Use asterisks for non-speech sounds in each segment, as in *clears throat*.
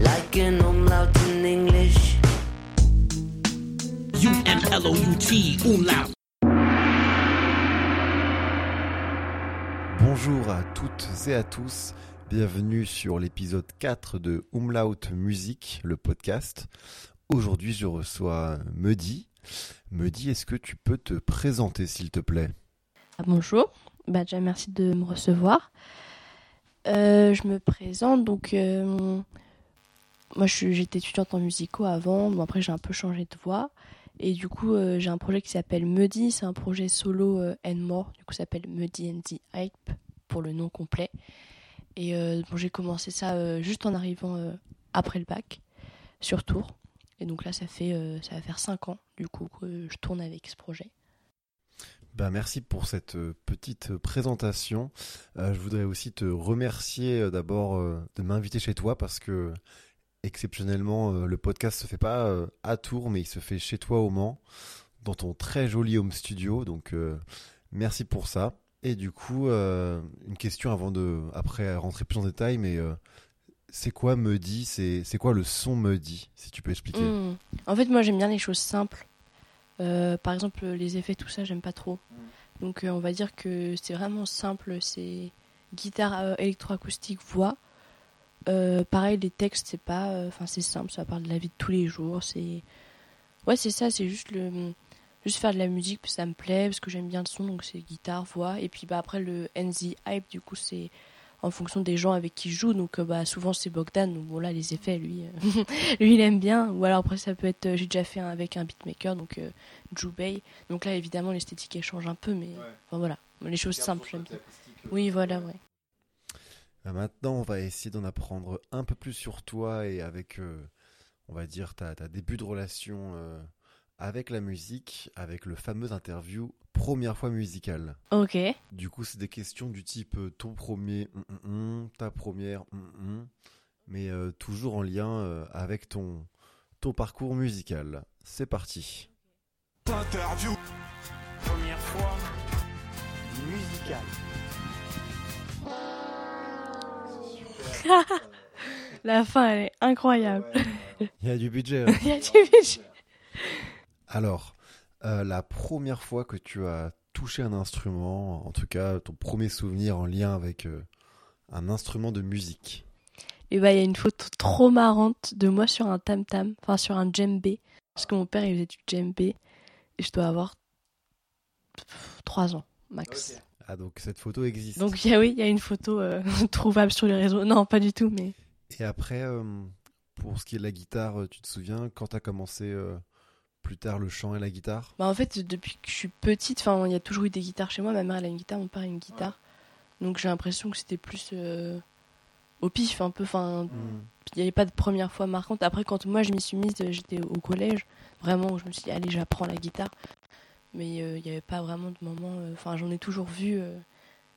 Like an umlaut in English. U-M-L-O-U-T, umlaut. Bonjour à toutes et à tous, bienvenue sur l'épisode 4 de Umlaut Musique, le podcast. Aujourd'hui je reçois Mehdi. Mehdi, est-ce que tu peux te présenter s'il te plaît? Ah, bonjour, bah, déjà merci de me recevoir. Euh, je me présente donc. euh, moi j'étais étudiante en musicaux avant, bon, après j'ai un peu changé de voix. Et du coup euh, j'ai un projet qui s'appelle Muddy, c'est un projet solo and more, du coup ça s'appelle Muddy and the Hype pour le nom complet. Et bon, j'ai commencé ça juste en arrivant après le bac sur Tours. Et donc là ça fait ça va faire 5 ans du coup que je tourne avec ce projet. Ben, merci pour cette euh, petite présentation. Euh, je voudrais aussi te remercier euh, d'abord euh, de m'inviter chez toi parce que exceptionnellement euh, le podcast se fait pas euh, à Tours mais il se fait chez toi au Mans dans ton très joli home studio donc euh, merci pour ça. Et du coup euh, une question avant de après rentrer plus en détail mais euh, c'est quoi Mehdi C'est c'est quoi le son Mehdi si tu peux expliquer? Hmm. En fait, moi, j'aime bien les choses simples. Euh, par exemple, les effets, tout ça, j'aime pas trop. Donc, euh, on va dire que c'est vraiment simple. C'est guitare euh, électroacoustique, voix. Euh, pareil, les textes, c'est pas. euh, Enfin, c'est simple. Ça parle de la vie de tous les jours. C'est. Ouais, c'est ça. C'est juste le. Juste faire de la musique, ça me plaît, parce que j'aime bien le son, donc c'est guitare, voix. Et puis bah, après, le NZ Hype, du coup, c'est en fonction des gens avec qui je joue. Donc euh, bah, souvent, c'est Bogdan. Donc bon, là, les effets, lui, euh, *laughs* lui, il aime bien. Ou alors après, ça peut être. euh, J'ai déjà fait un avec un beatmaker, donc euh, Jubei. Donc là, évidemment, l'esthétique, elle change un peu, mais enfin, voilà. Les choses simples, j'aime bien. Oui, voilà, ouais. Euh, Maintenant, on va essayer d'en apprendre un peu plus sur toi et avec, euh, on va dire, ta, ta début de relation euh, avec la musique, avec le fameux interview Première fois musicale. Ok. Du coup, c'est des questions du type euh, ton premier, hum, hum, hum, ta première, hum, hum, mais euh, toujours en lien euh, avec ton, ton parcours musical. C'est parti. Interview. Première fois. Musical. *laughs* La fin, elle est incroyable. *laughs* Il y a du budget. hein. Il y a du budget. Alors, euh, la première fois que tu as touché un instrument, en tout cas ton premier souvenir en lien avec euh, un instrument de musique. Et bah, il y a une photo trop marrante de moi sur un tam-tam, enfin sur un djembé. Parce que mon père, il faisait du djembé. Et je dois avoir 3 ans, max. Ah donc cette photo existe. Donc, il y a, oui, il y a une photo euh, *laughs* trouvable sur les réseaux. Non, pas du tout, mais. Et après, euh, pour ce qui est de la guitare, tu te souviens quand tu as commencé euh, plus tard le chant et la guitare? Bah, en fait, depuis que je suis petite, il y a toujours eu des guitares chez moi. Ma mère, elle a une guitare, mon père a une guitare. Donc, j'ai l'impression que c'était plus euh, au pif, un peu. Enfin, il n'y avait pas de première fois marquante. Après, quand moi je m'y suis mise, j'étais au collège, vraiment, je me suis dit, allez, j'apprends la guitare. Mais euh, il n'y avait pas vraiment de moment. euh, Enfin, j'en ai toujours vu.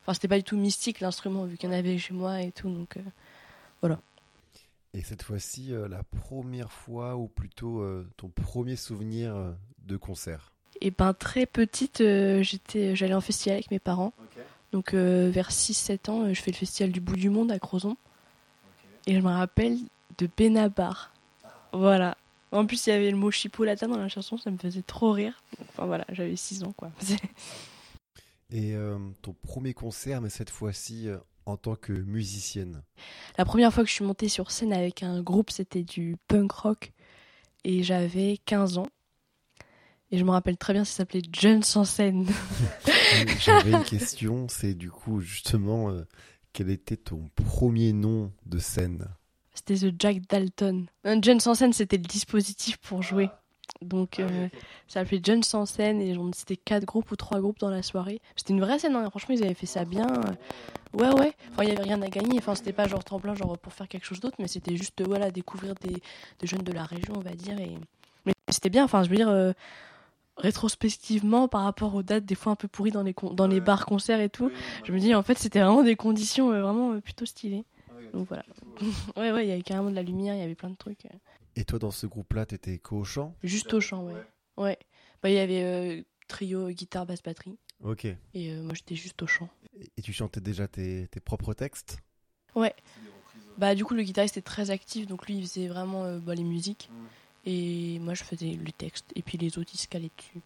Enfin, c'était pas du tout mystique l'instrument, vu qu'il y en avait chez moi et tout. Donc, euh, Et cette fois-ci, euh, la première fois ou plutôt euh, ton premier souvenir euh, de concert Et ben, très petite, j'étais, j'allais en festival avec mes parents. Donc, vers 6-7 ans, je fais le festival du bout du monde à Crozon. Et je me rappelle de Benabar. Voilà. En plus, il y avait le mot chipolata dans la chanson, ça me faisait trop rire. Enfin voilà, j'avais 6 ans quoi. *laughs* Et ton premier concert, mais cette fois-ci en tant que musicienne La première fois que je suis montée sur scène avec un groupe, c'était du punk rock. Et j'avais 15 ans. Et je me rappelle très bien, ça s'appelait Jeunes en scène. J'avais une question, c'est du coup justement euh, quel était ton premier nom de scène? C'était The Jack Dalton. Un Jeunes en scène, c'était le dispositif pour jouer. Donc, euh, ça s'appelait Jeunes en scène et c'était quatre groupes ou trois groupes dans la soirée. C'était une vraie scène, hein. franchement, ils avaient fait ça bien. Ouais, ouais. Enfin, il n'y avait rien à gagner. Enfin, c'était pas genre tremplin, genre pour faire quelque chose d'autre, mais c'était juste, euh, voilà, découvrir des, des jeunes de la région, on va dire. Et... Mais c'était bien, enfin, je veux dire, euh, rétrospectivement, par rapport aux dates, des fois un peu pourries dans les, dans les bars concerts et tout, je me dis, en fait, c'était vraiment des conditions euh, vraiment euh, plutôt stylées. Donc voilà. *laughs* ouais, ouais, il y avait carrément de la lumière, il y avait plein de trucs. Et toi, dans ce groupe-là, t'étais co-chant? Juste au chant, ouais. Ouais. Bah, il y avait euh, trio, guitare, basse, batterie. Ok. Et euh, moi, j'étais juste au chant. Et tu chantais déjà tes, tes propres textes? Ouais. Bah du coup le guitariste était très actif, donc lui il faisait vraiment euh, bah, les musiques. Et moi je faisais le texte, et puis les autres ils se calaient dessus.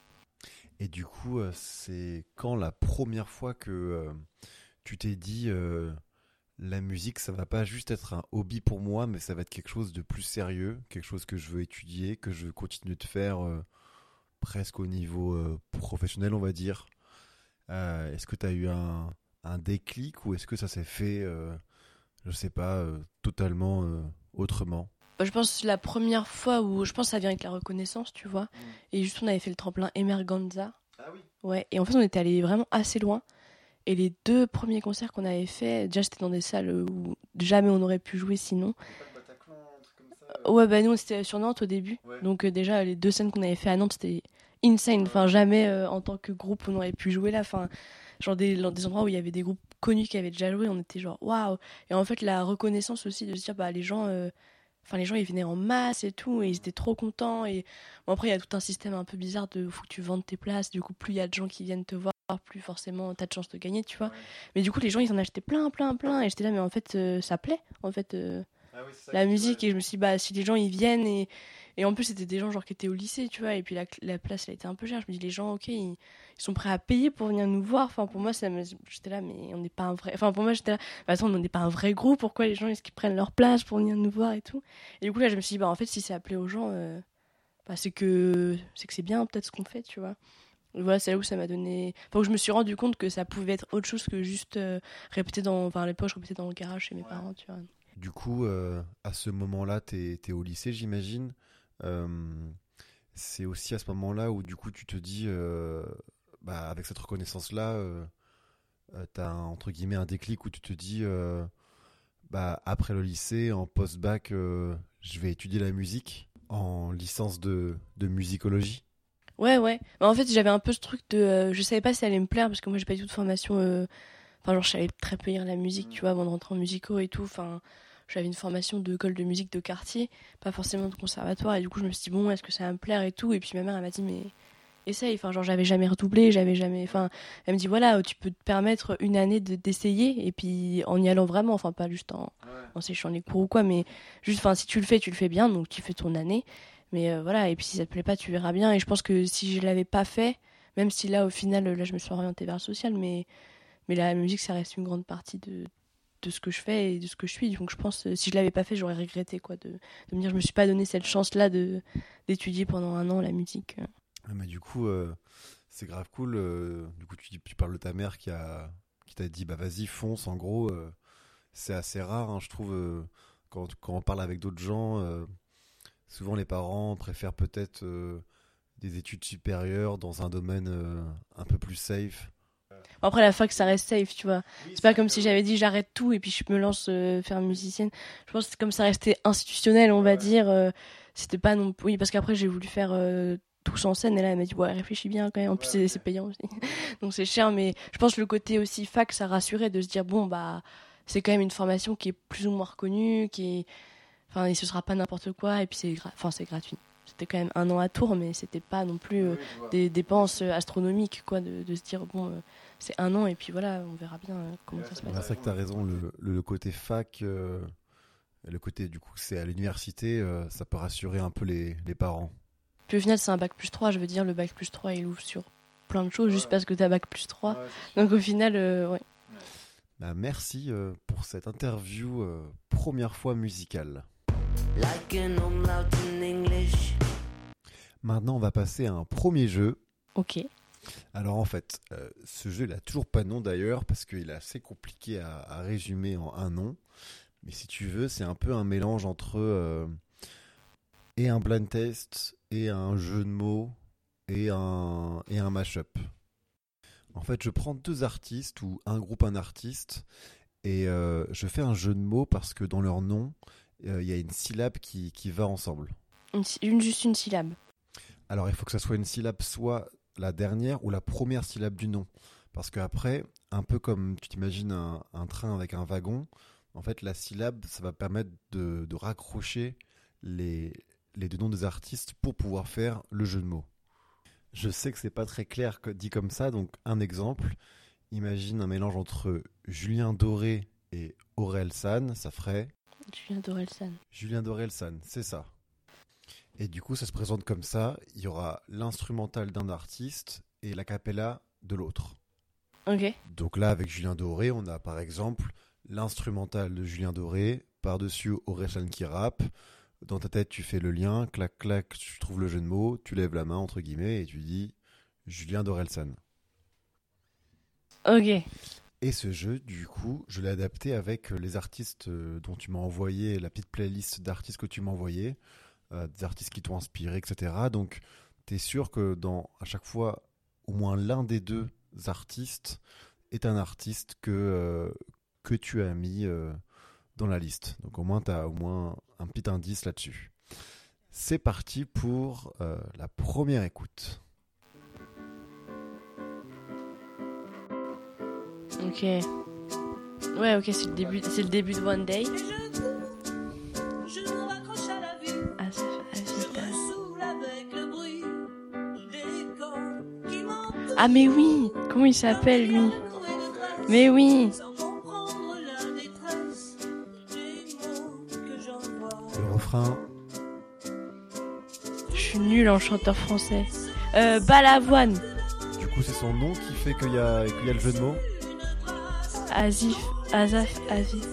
Et du coup, c'est quand la première fois que euh, tu t'es dit euh, la musique, ça va pas juste être un hobby pour moi, mais ça va être quelque chose de plus sérieux, quelque chose que je veux étudier, que je veux continuer de faire euh, presque au niveau euh, professionnel, on va dire. Euh, est-ce que tu as eu un, un déclic ou est-ce que ça s'est fait, euh, je sais pas, euh, totalement euh, autrement? Bah, je pense que la première fois où je pense que ça vient avec la reconnaissance, tu vois. Et juste on avait fait le tremplin Emerganza. Ah oui. Ouais, et en fait on était allé vraiment assez loin. Et les deux premiers concerts qu'on avait fait, déjà c'était dans des salles où jamais on aurait pu jouer sinon. Ouais, bah nous c'était sur Nantes au début. Ouais. Donc euh, déjà les deux scènes qu'on avait fait à Nantes c'était insane. Enfin jamais euh, en tant que groupe on aurait pu jouer là. Enfin genre des, des endroits où il y avait des groupes connus qui avaient déjà joué, on était genre waouh. Et en fait la reconnaissance aussi de se dire bah les gens, euh, enfin les gens ils venaient en masse et tout et ils étaient trop contents. Et bon après il y a tout un système un peu bizarre de faut que tu vendes tes places. Du coup plus il y a de gens qui viennent te voir, plus forcément t'as de chance de gagner, tu vois. Mais du coup les gens ils en achetaient plein plein plein et j'étais là mais en fait euh, ça plaît en fait. euh, la musique et je me suis dit bah si les gens ils viennent et, et en plus c'était des gens genre qui étaient au lycée tu vois et puis la, la place elle était un peu chère je me dis les gens ok ils, ils sont prêts à payer pour venir nous voir enfin pour moi ça j'étais là mais on n'est pas un vrai enfin pour moi j'étais là bah, attends on n'est pas un vrai groupe pourquoi les gens est-ce qu'ils prennent leur place pour venir nous voir et tout? Et du coup là je me suis dit bah en fait si c'est appelé aux gens euh, bah, c'est que c'est que c'est bien peut-être ce qu'on fait tu vois et voilà, c'est là où ça m'a donné. Enfin, où je me suis rendu compte que ça pouvait être autre chose que juste euh, répéter dans. Enfin, à l'époque, je répétais dans le garage chez mes parents, tu vois. Du coup, euh, à ce moment-là, tu es, au lycée, j'imagine. Euh, c'est aussi à ce moment-là où, du coup, tu te dis, euh, bah, avec cette reconnaissance-là, euh, tu as entre guillemets un déclic où tu te dis, bah, après le lycée, en post-bac, je vais étudier la musique en licence de, de musicologie. Ouais, ouais. Bah, en fait, j'avais un peu ce truc de. euh, je savais pas si ça allait me plaire parce que moi, j'ai pas du tout de formation. euh, Enfin, genre, je savais très peu lire la musique, tu vois, avant de rentrer en musicaux et tout. Enfin, j'avais une formation d'école de musique de quartier, pas forcément de conservatoire. Et du coup, je me suis dit, bon, est-ce que ça va me plaire et tout. Et puis ma mère, elle m'a dit, mais essaye. Enfin, genre, j'avais jamais redoublé, j'avais jamais. Enfin, elle me dit, voilà, tu peux te permettre une année de- d'essayer. Et puis, en y allant vraiment, enfin, pas juste en, en séchant les cours ou quoi, mais juste, enfin, si tu le fais, tu le fais bien, donc tu fais ton année. Mais euh, voilà, et puis si ça te plaît pas, tu verras bien. Et je pense que si je l'avais pas fait, même si là, au final, là, je me suis orientée vers le social, mais, mais la musique, ça reste une grande partie de, de ce que je fais et de ce que je suis. Donc je pense, si je l'avais pas fait, j'aurais regretté, quoi, de, me dire, je me suis pas donné cette chance-là de d'étudier pendant un an la musique. Mais du coup, euh, c'est grave cool. euh, du coup, tu, parles de ta mère qui a qui t'a dit bah vas-y fonce. En gros, euh, c'est assez rare, hein, je trouve. quand, quand on parle avec d'autres gens, souvent les parents préfèrent peut-être des études supérieures dans un domaine un peu plus safe. Bon, après, la fac, ça reste safe, tu vois. C'est pas comme si j'avais dit j'arrête tout et puis je me lance euh, faire musicienne. Je pense que c'est comme ça restait institutionnel, on va dire. euh, C'était pas non Oui, parce qu'après, j'ai voulu faire euh, tous en scène et là, elle m'a dit, ouais, réfléchis bien quand même. En plus, c'est c'est payant aussi. *laughs* Donc, c'est cher, mais je pense que le côté aussi fac, ça rassurait de se dire, bon, bah, c'est quand même une formation qui est plus ou moins reconnue, qui est. Enfin, et ce sera pas n'importe quoi et puis c'est gra- enfin, c'est gratuit. C'était quand même un an à tour, mais c'était pas non plus euh, des dépenses euh, astronomiques, quoi, de, de se dire, bon. C'est un an et puis voilà, on verra bien euh, comment ça se passe. C'est vrai que tu as raison, le, côté fac, euh, le côté du coup c'est à l'université, euh, ça peut rassurer un peu les, les parents. Puis au final, c'est un bac plus 3, je veux dire, le bac plus 3 il ouvre sur plein de choses juste parce que t'as bac plus 3. Donc au final, euh, ouais. Bah, merci euh, pour cette interview euh, première fois musicale. Like an umlaut in English. Maintenant, on va passer à un premier jeu. Ok. Alors en fait, euh, ce jeu, il a toujours pas de nom d'ailleurs parce qu'il est assez compliqué à, à résumer en un nom. Mais si tu veux, c'est un peu un mélange entre euh, et un blind test et un jeu de mots et un et un mashup. En fait, je prends deux artistes ou un groupe un artiste et euh, je fais un jeu de mots parce que dans leur nom, il y a une syllabe qui, qui va ensemble. Une- juste une syllabe. Alors, il faut que ça soit une syllabe, soit la dernière ou la première syllabe du nom. Parce qu'après, un peu comme tu t'imagines un, un train avec un wagon, en fait, la syllabe, ça va permettre de, de raccrocher les, les deux noms des artistes pour pouvoir faire le jeu de mots. Je sais que c'est pas très clair que- dit comme ça, donc un exemple. Imagine un mélange entre Julien Doré et Orelsan, ça ferait Julien Dorelsan. Julien Dorelsan, c'est ça. Et du coup, ça se présente comme ça. Il y aura l'instrumental d'un artiste et la cappella de l'autre. Ok. Donc là, avec Julien Doré, on a par exemple l'instrumental de Julien Doré, par-dessus Orelsan qui rappe. Dans ta tête, tu fais le lien, clac, clac, tu trouves le jeu de mots, tu lèves la main, entre guillemets, et tu dis Julien Dorelsan. Ok. Et ce jeu, du coup, je l'ai adapté avec les artistes euh, dont tu m'as envoyé, la petite playlist d'artistes que tu m'as envoyé, des artistes qui t'ont inspiré, etc. Donc, tu es sûr que dans, à chaque fois, au moins l'un des deux artistes est un artiste que, euh, que tu as mis euh, dans la liste. Donc, au moins, tu as au moins un petit indice là-dessus. C'est parti pour euh, la première écoute. Ok. Ouais, ok, c'est le c'est le début de One Day. Ah, mais oui Comment il s'appelle, lui? Mais oui. Le refrain, Je suis nulle en chanteur français. Euh, Balavoine. du coup, c'est son nom qui fait qu'il y, a- qu'il y a le jeu de mots. Azif. Azaf. Azif.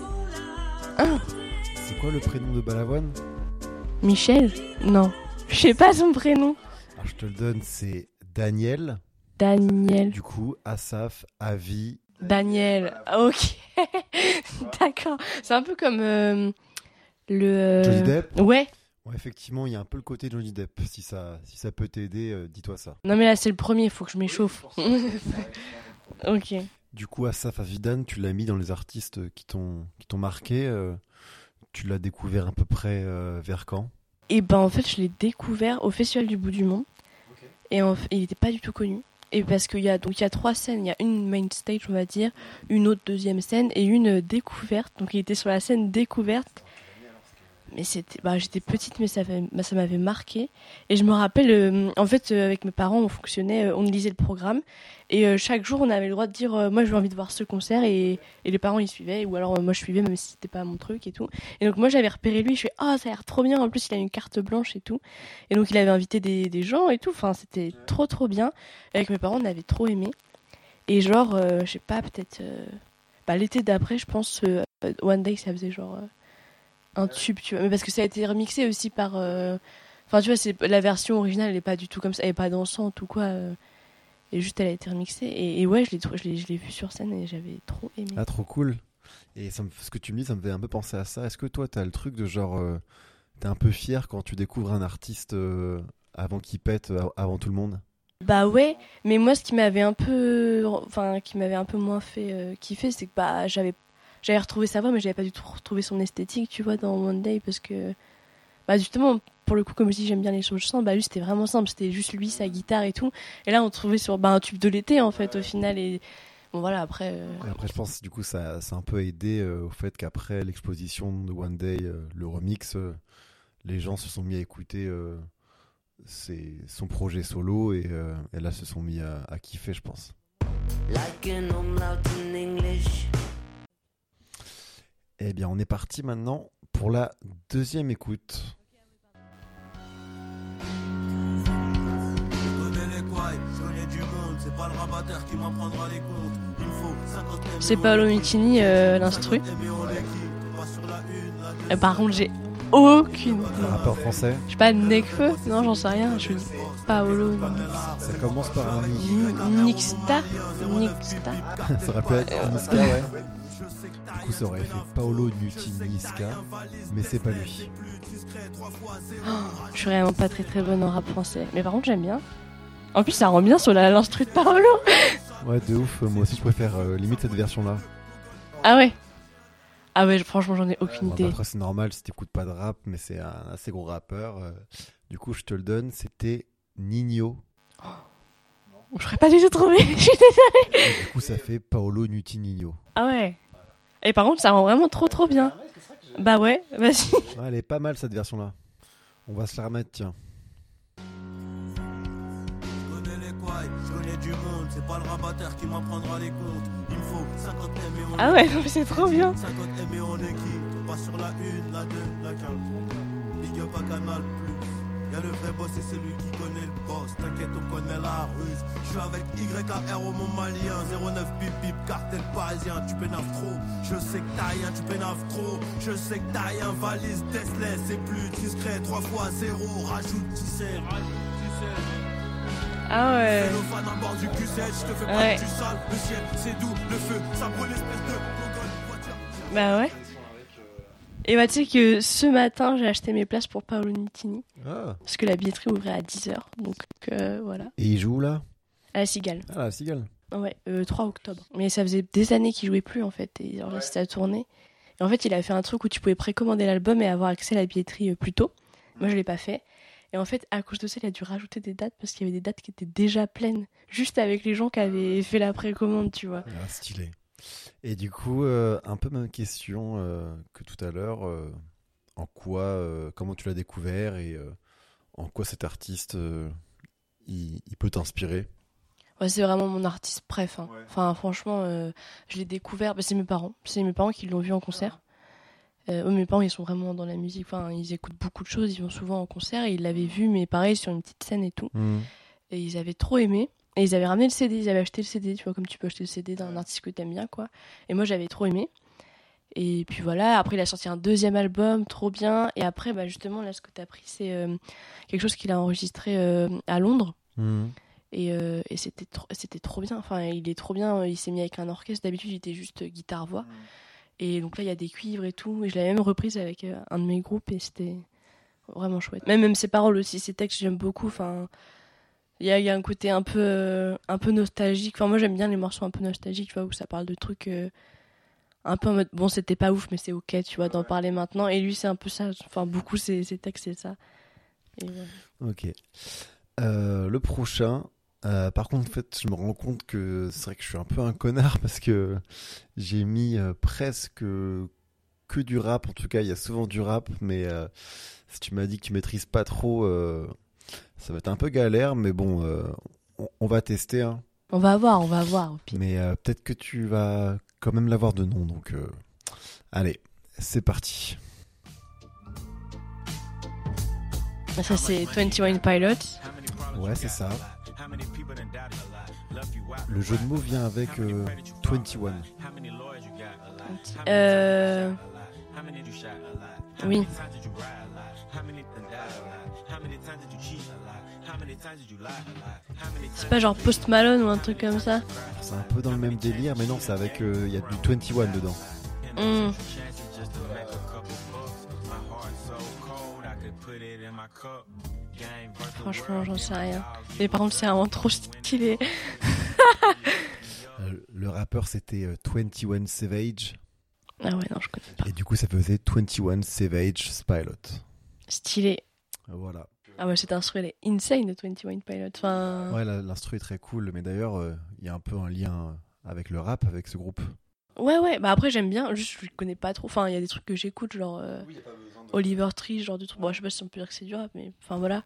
C'est quoi le prénom de Balavoine? Michel? Non. Je sais pas son prénom. Alors, je te le donne, c'est Daniel. Daniel. Du coup, Asaf, Avi. Daniel. Ok. *laughs* D'accord. C'est un peu comme euh, le. euh, Johnny Depp Ouais. Ouais, effectivement, il y a un peu le côté Johnny Depp. Si ça, si ça peut t'aider, euh, dis-toi ça. Non mais là c'est le premier, il faut que je m'échauffe. *laughs* ok. Du coup, Asaf Avidan, tu l'as mis dans les artistes qui t'ont qui t'ont marqué. euh, tu l'as découvert à peu près euh, vers quand? Et ben en fait je l'ai découvert au Festival du Bout du Monde. Et en il n'était pas du tout connu. Et parce qu'il y a donc il y a trois scènes, il y a une main stage on va dire, une autre deuxième scène et une découverte. Donc il était sur la scène découverte. Mais c'était, bah j'étais petite mais ça, bah, m'avait marqué. Et je me rappelle, euh, en fait euh, avec mes parents on fonctionnait, euh, on lisait le programme et chaque jour on avait le droit de dire moi j'ai envie de voir ce concert et, et les parents ils suivaient ou alors moi je suivais même si c'était pas mon truc et tout. Et donc moi j'avais repéré lui, je fais ah ça a l'air trop bien. En plus il a une carte blanche et tout. Et donc il avait invité des, des gens et tout. Enfin c'était trop trop bien. Et avec mes parents on avait trop aimé. Et genre je sais pas peut-être bah, l'été d'après je pense One Day ça faisait genre un tube tu vois. Mais parce que ça a été remixé aussi par. euh, Enfin tu vois c'est la version originale elle est pas du tout comme ça, elle est pas dansante ou quoi. euh, et juste elle a été remixée. Et, et ouais je l'ai je l'ai je l'ai vu sur scène et j'avais trop aimé. Ah, trop cool. Et ça me- ce que tu me dis, ça me fait un peu penser à ça. Est-ce que toi, t'as le truc de genre, euh, t'es un peu fier quand tu découvres un artiste avant qu'il pète, avant tout le monde? Bah ouais, mais moi ce qui m'avait un peu, enfin qui m'avait un peu moins fait kiffer, c'est que bah j'avais, j'avais retrouvé sa voix, mais j'avais pas du tout retrouvé son esthétique, tu vois, dans One Day, parce que, bah justement, pour le coup, comme je dis, j'aime bien les choses simples. Bah lui, c'était vraiment simple, c'était juste lui, sa guitare et tout. Et là, on trouvait sur bah, un tube de l'été en fait, au final. Et bon voilà, après. euh, Et après, je pense du coup, ça, ça a un peu aidé euh, au fait qu'après l'exposition de One Day, euh, le remix, euh, les gens se sont mis à écouter euh, ses- son projet solo et, euh, et là se sont mis à, à kiffer, je pense. Like an. Eh bien, on est parti maintenant pour la deuxième écoute. C'est pas le rabatteur qui m'apprendra les comptes. Il me faut 50 C'est Paolo Nutini, euh, l'instru. Et par contre, j'ai aucune. Un rappeur français, Je sais pas, Nekfeu Non, j'en sais rien. Je dis Paolo. ça commence par un Nixta Nixta *laughs* ça rappelle Niska, ouais. Du coup, ça aurait fait Paolo Nutini Niska, mais c'est pas lui. Je suis vraiment pas très très bonne en rap français. Mais par contre, j'aime bien. En plus, ça rend bien sur la- l'instru de Paolo. *laughs* Ouais, de ouf. Moi aussi, je préfère euh, limite cette version-là. Ah ouais Ah ouais, franchement, j'en ai aucune idée. bah, après, c'est normal si t'écoutes pas de rap, mais c'est un assez gros rappeur. euh. Du coup, je te le donne, c'était Nino. Je serais pas du tout trouvé. Je suis désolée. Du coup, ça fait Paolo Nuti Nino. Ah ouais. Et par contre, ça rend vraiment trop trop bien. Bah ouais, vas-y. Ouais, elle est pas mal cette version-là. On va se la remettre, tiens. quoi Je connais du monde, c'est pas le rabatteur qui m'apprendra les comptes. Il me faut 50 M et on Ah ouais, non, mais c'est trop bien. 50 M et on est qui Pas sur la 1, la 2, la 15. Big up à Canal Plus. Y'a le vrai boss et c'est lui qui connaît le boss. T'inquiète, on connaît la ruse. Je suis avec YKR au mon malien. 09 bip bip, cartel parisien. Tu pénaves trop. Je sais que t'as rien, tu pénaves trop. Je sais que t'as rien, valise Tesla. C'est plus discret. 3 fois 0. Rajoute 17. Ah ouais. Cellophane à bord du Q7. Je te fais pas Ouais. du sale. Le ciel, c'est doux. Le feu, ça brûle l'espèce de gogol. Voiture. Bah ouais. Et bah tu sais que ce matin, j'ai acheté mes places pour Paolo Nutini. Ah. Parce que la billetterie ouvrait à 10h. Donc euh, voilà. Et il joue où là? À la Cigale. Ah, la cigale. Ouais, euh, 3 octobre. Mais ça faisait des années qu'il jouait plus en fait. Et genre là, c'était à tourner. Et en fait, il a fait un truc où tu pouvais précommander l'album et avoir accès à la billetterie euh, plus tôt. Moi, je l'ai pas fait. Et en fait, à cause de ça, il a dû rajouter des dates parce qu'il y avait des dates qui étaient déjà pleines. Juste avec les gens qui avaient fait la précommande, tu vois. Ah, stylé. Et du coup, euh, un peu même question euh, que tout à l'heure. euh, en quoi, euh, comment tu l'as découvert et euh, en quoi cet artiste, euh, il, il peut t'inspirer? Ouais, c'est vraiment mon artiste préf. hein. Enfin, franchement, euh, je l'ai découvert. bah, c'est mes parents. C'est mes parents qui l'ont vu en concert. Euh, eux, mes parents, ils sont vraiment dans la musique. Enfin, ils écoutent beaucoup de choses. Ils vont souvent en concert. Et ils l'avaient vu, mais pareil, sur une petite scène et tout. Et ils avaient trop aimé. Et ils avaient ramené le CD. Ils avaient acheté le CD, tu vois, comme tu peux acheter le CD d'un artiste que t'aimes bien, quoi. Et moi, j'avais trop aimé. Et puis voilà, après, il a sorti un deuxième album, trop bien. Et après, bah, justement, là, ce que t'as pris, c'est euh, quelque chose qu'il a enregistré euh, à Londres. Et, euh, et c'était trop, c'était trop bien. Enfin, il est trop bien. Il s'est mis avec un orchestre. D'habitude, il était juste guitare-voix. Et donc là, il y a des cuivres et tout. Et je l'avais même reprise avec un de mes groupes et c'était vraiment chouette. Même, même ses paroles aussi, ses textes, j'aime beaucoup. Enfin, il y a, il y a un côté un peu, euh, un peu nostalgique. Enfin, moi, j'aime bien les morceaux un peu nostalgiques, tu vois, où ça parle de trucs euh, un peu en mode bon, c'était pas ouf, mais c'est ok, tu vois, d'en parler maintenant. Et lui, c'est un peu ça. Enfin, beaucoup, ses, ses textes, c'est ça. Et. Ok. Euh, le prochain. euh, par contre, en fait, je me rends compte que c'est vrai que je suis un peu un connard parce que j'ai mis presque que du rap. En tout cas, il y a souvent du rap, mais euh, si tu m'as dit que tu maîtrises pas trop, euh, ça va être un peu galère. Mais bon, euh, on, on va tester. hein. On va voir, on va voir. au pire. Mais euh, peut-être que tu vas quand même l'avoir de nom. Donc, euh, allez, c'est parti. Ça, c'est 21 Pilots. Ouais, c'est ça. Le jeu de mots vient avec euh, 21. Euh... Oui. C'est pas genre Post Malone ou un truc comme ça C'est un peu dans le même délire, mais non, c'est avec. euh, Il y a du 21 dedans. Hmm. Franchement, j'en sais rien. Mais par contre, c'est vraiment trop stylé. *laughs* Euh, le rappeur, c'était euh, 21 Savage. Ah ouais, non, je connais pas. Et du coup, ça faisait 21 Savage Pilot. Stylé. Voilà. Ah ouais, cet instru, elle est insane de 21 Pilots. Enfin... Ouais, la- l'instru est très cool, mais d'ailleurs, euh, il y a un peu un lien avec le rap, avec ce groupe. Ouais, ouais, bah après j'aime bien, juste je connais pas trop. Enfin, il y a des trucs que j'écoute, genre euh, Oliver Tree, genre de trucs. Bon, je sais pas si on peut dire que c'est du rap, mais enfin voilà.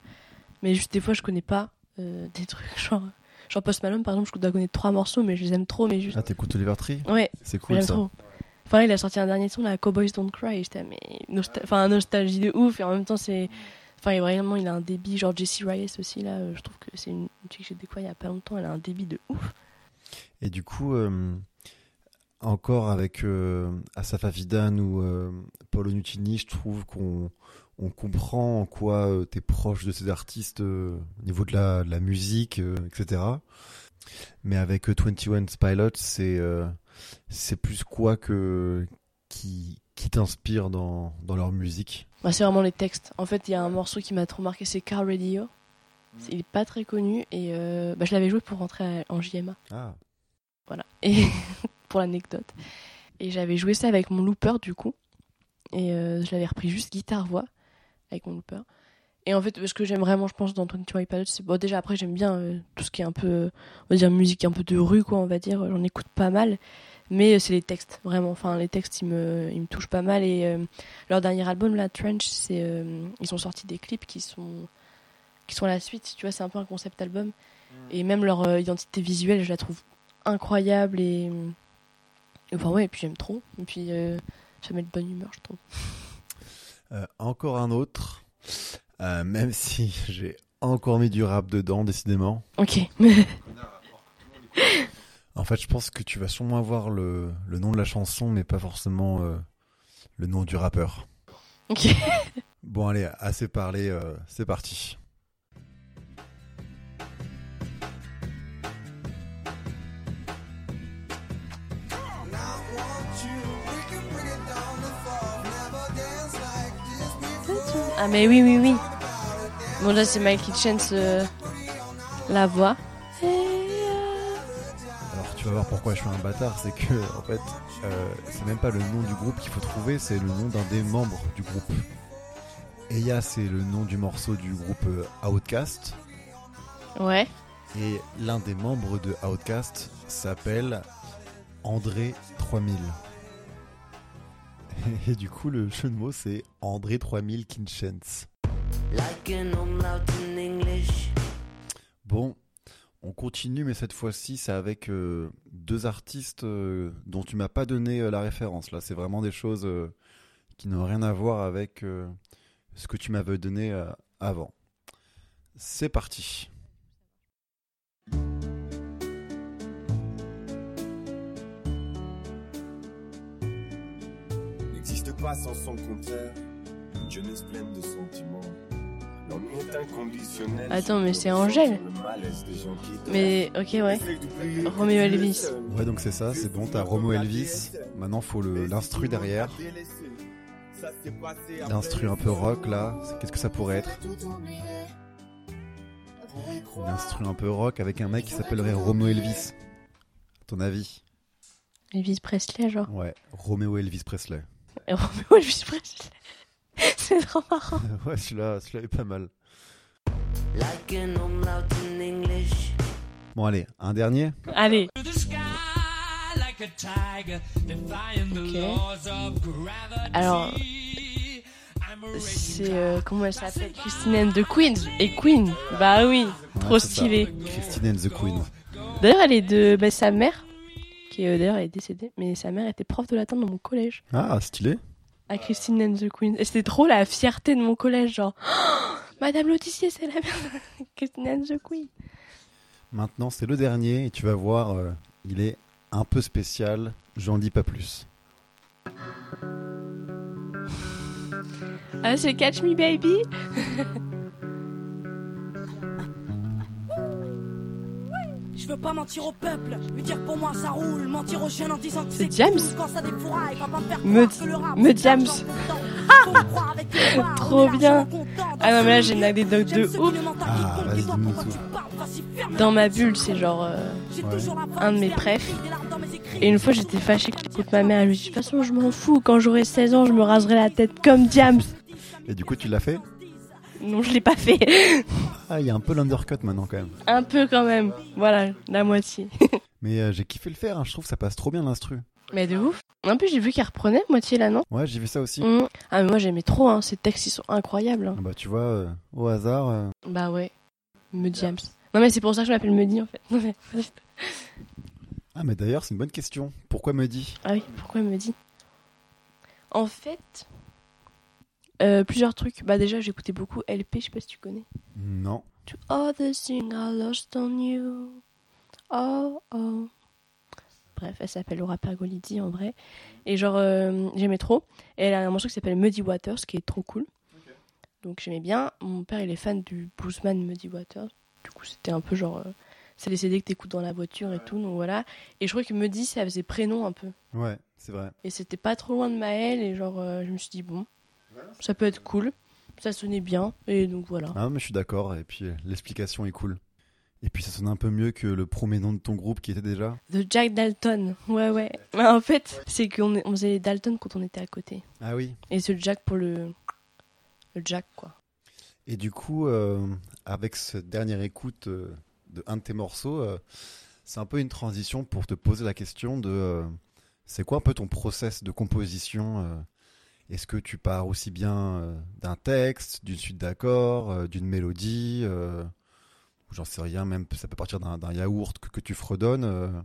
Mais juste des fois, je connais pas euh, des trucs, *laughs* genre, genre Post Malone par exemple, je dois connaître trois morceaux, mais je les aime trop, mais juste. Ah, t'écoutes Oliver Tree? Ouais, C'est cool ça. trop. Enfin, il a sorti un dernier son, là, Cowboys Don't Cry, j'étais, mais. Nostal... Enfin, nostalgie de ouf, et en même temps, c'est. Enfin, vraiment, il a un débit, genre Jessie Reyes aussi, là, euh, je trouve que c'est une fille que j'ai découvert il y a pas longtemps, elle a un débit de ouf. Et du coup, euh, encore avec euh, Asaf Avidan ou euh, Paulo Nutini, je trouve qu'on on comprend en quoi euh, t'es proche de ces artistes euh, au niveau de la, musique, etc. Mais avec euh, 21 Pilots, c'est c'est plus quoi que qui, qui t'inspire dans, dans leur musique. Bah, c'est vraiment les textes. En fait, il y a un morceau qui m'a trop marqué, c'est Car Radio. C'est- Il est pas très connu, et euh, bah, je l'avais joué pour rentrer en JMA. Ah, Voilà. Et *laughs* pour l'anecdote. Et j'avais joué ça avec mon looper du coup. Et euh, je l'avais repris juste guitare-voix avec mon looper. Et en fait, ce que j'aime vraiment, je pense, dans 21 Pilots, c'est. Bon, déjà, après, j'aime bien euh, tout ce qui est un peu. On va dire musique un peu de rue, quoi, on va dire. J'en écoute pas mal. Mais euh, c'est les textes, vraiment. Enfin, les textes, ils me, ils me touchent pas mal. Et euh, leur dernier album, la Trench, c'est. euh, ils ont sorti des clips qui sont. qui sont la suite. Tu vois, c'est un peu un concept album. Et même leur euh, identité visuelle, je la trouve incroyable et. et Enfin, ouais, et puis j'aime trop. Et puis, euh, ça met de bonne humeur, je trouve. *laughs* Euh, encore un autre, Euh, même *laughs* si j'ai encore mis du rap dedans, décidément. Ok. *laughs* En fait, je pense que tu vas sûrement avoir le, le nom de la chanson, mais pas forcément euh, le nom du rappeur. ok. *laughs* Bon, allez, assez parlé, euh, c'est parti. Ah, mais oui, oui, oui. Bon, là, c'est Michael Chance, euh, la voix. Vas voir pourquoi je suis un bâtard, c'est que, en fait, euh, c'est même pas le nom du groupe qu'il faut trouver, c'est le nom d'un des membres du groupe. Eya, c'est le nom du morceau du groupe euh, Outcast. Ouais. Et l'un des membres de Outcast s'appelle André 3000. Et du coup, le jeu de mots, c'est André 3000 Kinchens. like an umlaut in English. Bon, on continue, mais cette fois-ci, c'est avec euh, deux artistes euh, dont tu m'as pas donné euh, la référence. Là, c'est vraiment des choses qui n'ont rien à voir avec ce que tu m'avais donné avant. C'est parti. n'existe pas sans son contraire. Une jeunesse pleine de sentiments. Attends, mais c'est Angèle. Mais, ok, ouais. Roméo Elvis. Ouais, donc c'est ça, c'est bon, t'as Romo Elvis. Maintenant, faut le- l'instru derrière. L'instru un peu rock, là. Qu'est-ce que ça pourrait être? L'instru un peu rock avec un mec qui s'appellerait Romo Elvis. À ton avis? Elvis Presley, genre. Ouais, Roméo Elvis Presley. *laughs* Et Roméo Elvis Presley. C'est trop marrant. *laughs* ouais, celui-là, celui-là est pas mal. Like an umlaut in English. Bon, allez, un dernier Allez. the sky like a tiger, defying the Ok. laws of gravity. Alors, I'm a C'est. euh, comment elle s'appelle? Christine and the Queen. Et Queen. Bah oui. Trop ça. stylé. Christine and the Queen. D'ailleurs, elle est de. Bah, sa mère. Qui euh, d'ailleurs est décédée. Mais sa mère était prof de latin dans mon collège. Ah, stylé. À Christine and the Queen. Et c'était trop la fierté de mon collège. Genre. Oh, *gasps* Madame Lautissier, c'est la mère de *laughs* Christine and the Queen. Maintenant, c'est le dernier et tu vas voir, euh, il est un peu spécial. J'en dis pas plus. Ah, c'est Catch Me Baby. *laughs* Je veux pas mentir au peuple, lui dire pour moi ça roule, mentir aux jeunes en disant que C'est James. quand ça défouraille, me faire Me- croire que le rap, me c'est James. *laughs* Trop bien. Ah non, mais là, j'ai dans une anecdote de ouf. Ah, Dans ma bulle, c'est genre. euh, J'ai Ouais. toujours la un de mes écrits. Et une fois, j'étais fâchée contre ma mère. Elle me dit De toute façon, je m'en fous. Quand j'aurai 16 ans, je me raserai la tête comme Diams. Et du coup, tu l'as fait? Non, je l'ai pas fait. *laughs* Ah, il y a un peu l'undercut maintenant quand même. Un peu quand même. Voilà, la moitié. *laughs* Mais euh, j'ai kiffé le faire, hein. je trouve que ça passe trop bien l'instru. Mais de ouf. En plus, j'ai vu qu'elle reprenait moitié là, non? Ouais, j'ai vu ça aussi. Mm. Ah, mais moi, j'aimais trop. Hein. Ces textes, ils sont incroyables. hein. Ah Bah, tu vois, euh, au hasard. euh, Bah ouais. Me Diams. Non, mais c'est pour ça que je m'appelle Mehdi en fait. Non, mais- *laughs* Ah, mais d'ailleurs, c'est une bonne question. Pourquoi dit Ah oui, pourquoi Mehdi En fait, euh, plusieurs trucs. Bah déjà, j'écoutais beaucoup LP, je sais pas si tu connais. Non. To all the things I lost on you. Oh, oh. Bref, elle s'appelle Laura Pergolidi en vrai. Et genre, euh, j'aimais trop. Et elle a un morceau qui s'appelle Muddy Waters, qui est trop cool. Donc j'aimais bien. Mon père, il est fan du bluesman Muddy Waters. Du coup, c'était un peu genre. euh, c'est les CD que t'écoutes dans la voiture et tout. Donc voilà. Et je crois que Muddy, ça faisait prénom un peu. Ouais, c'est vrai. Et c'était pas trop loin de Maël. Et genre, je me suis dit, bon, ça peut être cool. Ça sonnait bien. Et donc voilà. Ah, mais je suis d'accord. Et puis, l'explication est cool. Et puis, ça sonne un peu mieux que le premier nom de ton groupe qui était déjà. The Jack Dalton, ouais, ouais. Mais en fait, c'est qu'on on faisait les Dalton quand on était à côté. Ah oui. Et ce Jack pour le. Le Jack, quoi. Et du coup, euh, avec cette dernière écoute euh, de un de tes morceaux, euh, c'est un peu une transition pour te poser la question de c'est quoi un peu ton process de composition Est-ce que tu pars aussi bien euh, d'un texte, d'une suite d'accords, euh, d'une mélodie euh, j'en sais rien, même ça peut partir d'un yaourt que, que tu fredonnes.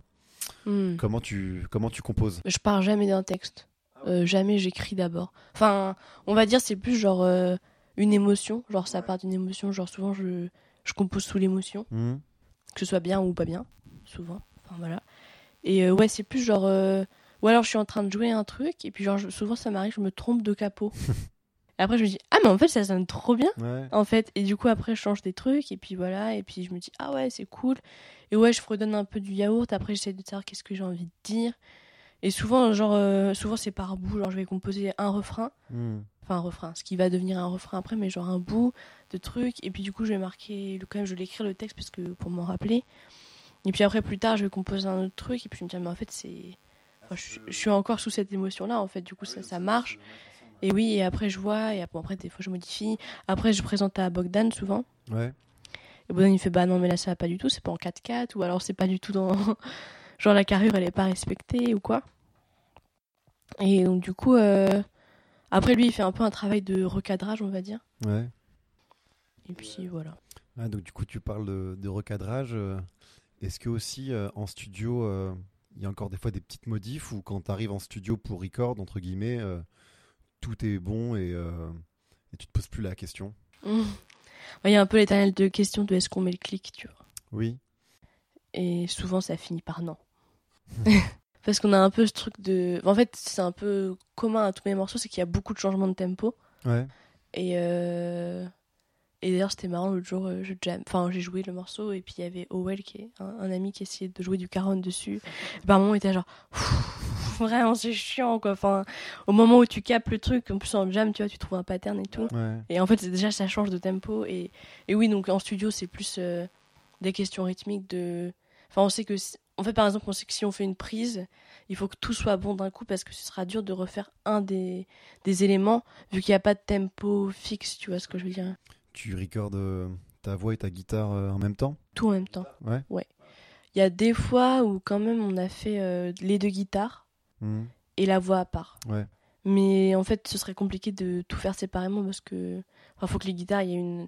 Hmm. comment tu comment tu composes? Je pars jamais d'un texte. Euh, jamais j'écris d'abord. Enfin, on va dire c'est plus genre euh, une émotion. Genre ça part d'une émotion. Genre souvent je, je compose sous l'émotion. Hmm Que ce soit bien ou pas bien. Souvent. Enfin voilà. Et euh, ouais, c'est plus genre. Ou alors je suis en train de jouer un truc. Et puis genre je- souvent ça m'arrive, je me trompe de capot. *laughs* et après je me dis, ah mais en fait ça sonne trop bien. Ouais. En fait. Et du coup après je change des trucs. Et puis voilà. Et puis je me dis, ah ouais, c'est cool. Et ouais, je fredonne un peu du yaourt. Après j'essaie de savoir qu'est-ce que j'ai envie de dire. Et souvent, genre, euh, souvent c'est par bout. Genre, je vais composer un refrain, Hmm. enfin un refrain, ce qui va devenir un refrain après, mais genre un bout de truc. Et puis du coup, je vais marquer, quand même, je vais écrire le texte parce que pour m'en rappeler. Et puis après, plus tard, je vais composer un autre truc. Et puis je me dis, mais en fait, c'est, je, je suis encore sous cette émotion-là. En fait, du coup, ça, ça marche. Et oui, et après je vois. Et après, après, des fois, je modifie. Après, je présente à Bogdan souvent. Ouais. Et Bogdan, il fait, bah non, mais là, ça va pas du tout. C'est pas en 4-4. Ou alors, c'est pas du tout dans. *laughs* genre, la carrure, elle est pas respectée ou quoi. Et donc, du coup, euh, après, lui, il fait un peu un travail de recadrage, on va dire. Ouais. Et puis, voilà. Ah, donc du coup, tu parles de, de recadrage. euh, Est-ce que aussi euh, en studio, euh, il y a encore des fois des petites modifs ou quand tu arrives en studio pour record, entre guillemets, euh, tout est bon et, euh, et tu te poses plus la question *laughs* Mmh. Il y a un peu l'éternel de question de est-ce qu'on met le clic, tu vois. Oui. Et souvent, ça finit par non. *laughs* *laughs* Parce qu'on a un peu ce truc de. En fait, c'est un peu commun à tous mes morceaux, c'est qu'il y a beaucoup de changements de tempo. Ouais. Et, euh, et d'ailleurs, c'était marrant l'autre jour, euh, je jam... enfin, j'ai joué le morceau et puis il y avait Owell, qui est un, un ami qui essayait de jouer du caron dessus. Et par moment, il était genre, *laughs* vraiment, c'est chiant quoi. Enfin, au moment où tu capes le truc, en plus en jam, tu vois, tu trouves un pattern et tout. Ouais. Et en fait, déjà, ça change de tempo. Et, et oui, donc en studio, c'est plus euh, des questions rythmiques de. Enfin, on sait que. si- En fait, par exemple, on sait que si on fait une prise, il faut que tout soit bon d'un coup parce que ce sera dur de refaire un des, des éléments vu qu'il n'y a pas de tempo fixe, tu vois ce que je veux dire Tu recordes euh, ta voix et ta guitare euh, en même temps? Tout en même temps. Ouais. Il y a des fois où, quand même, on a fait euh, les deux guitares Hmm. et la voix à part. Ouais. Mais en fait, ce serait compliqué de tout faire séparément parce que. Enfin, faut que les guitares, il y ait une,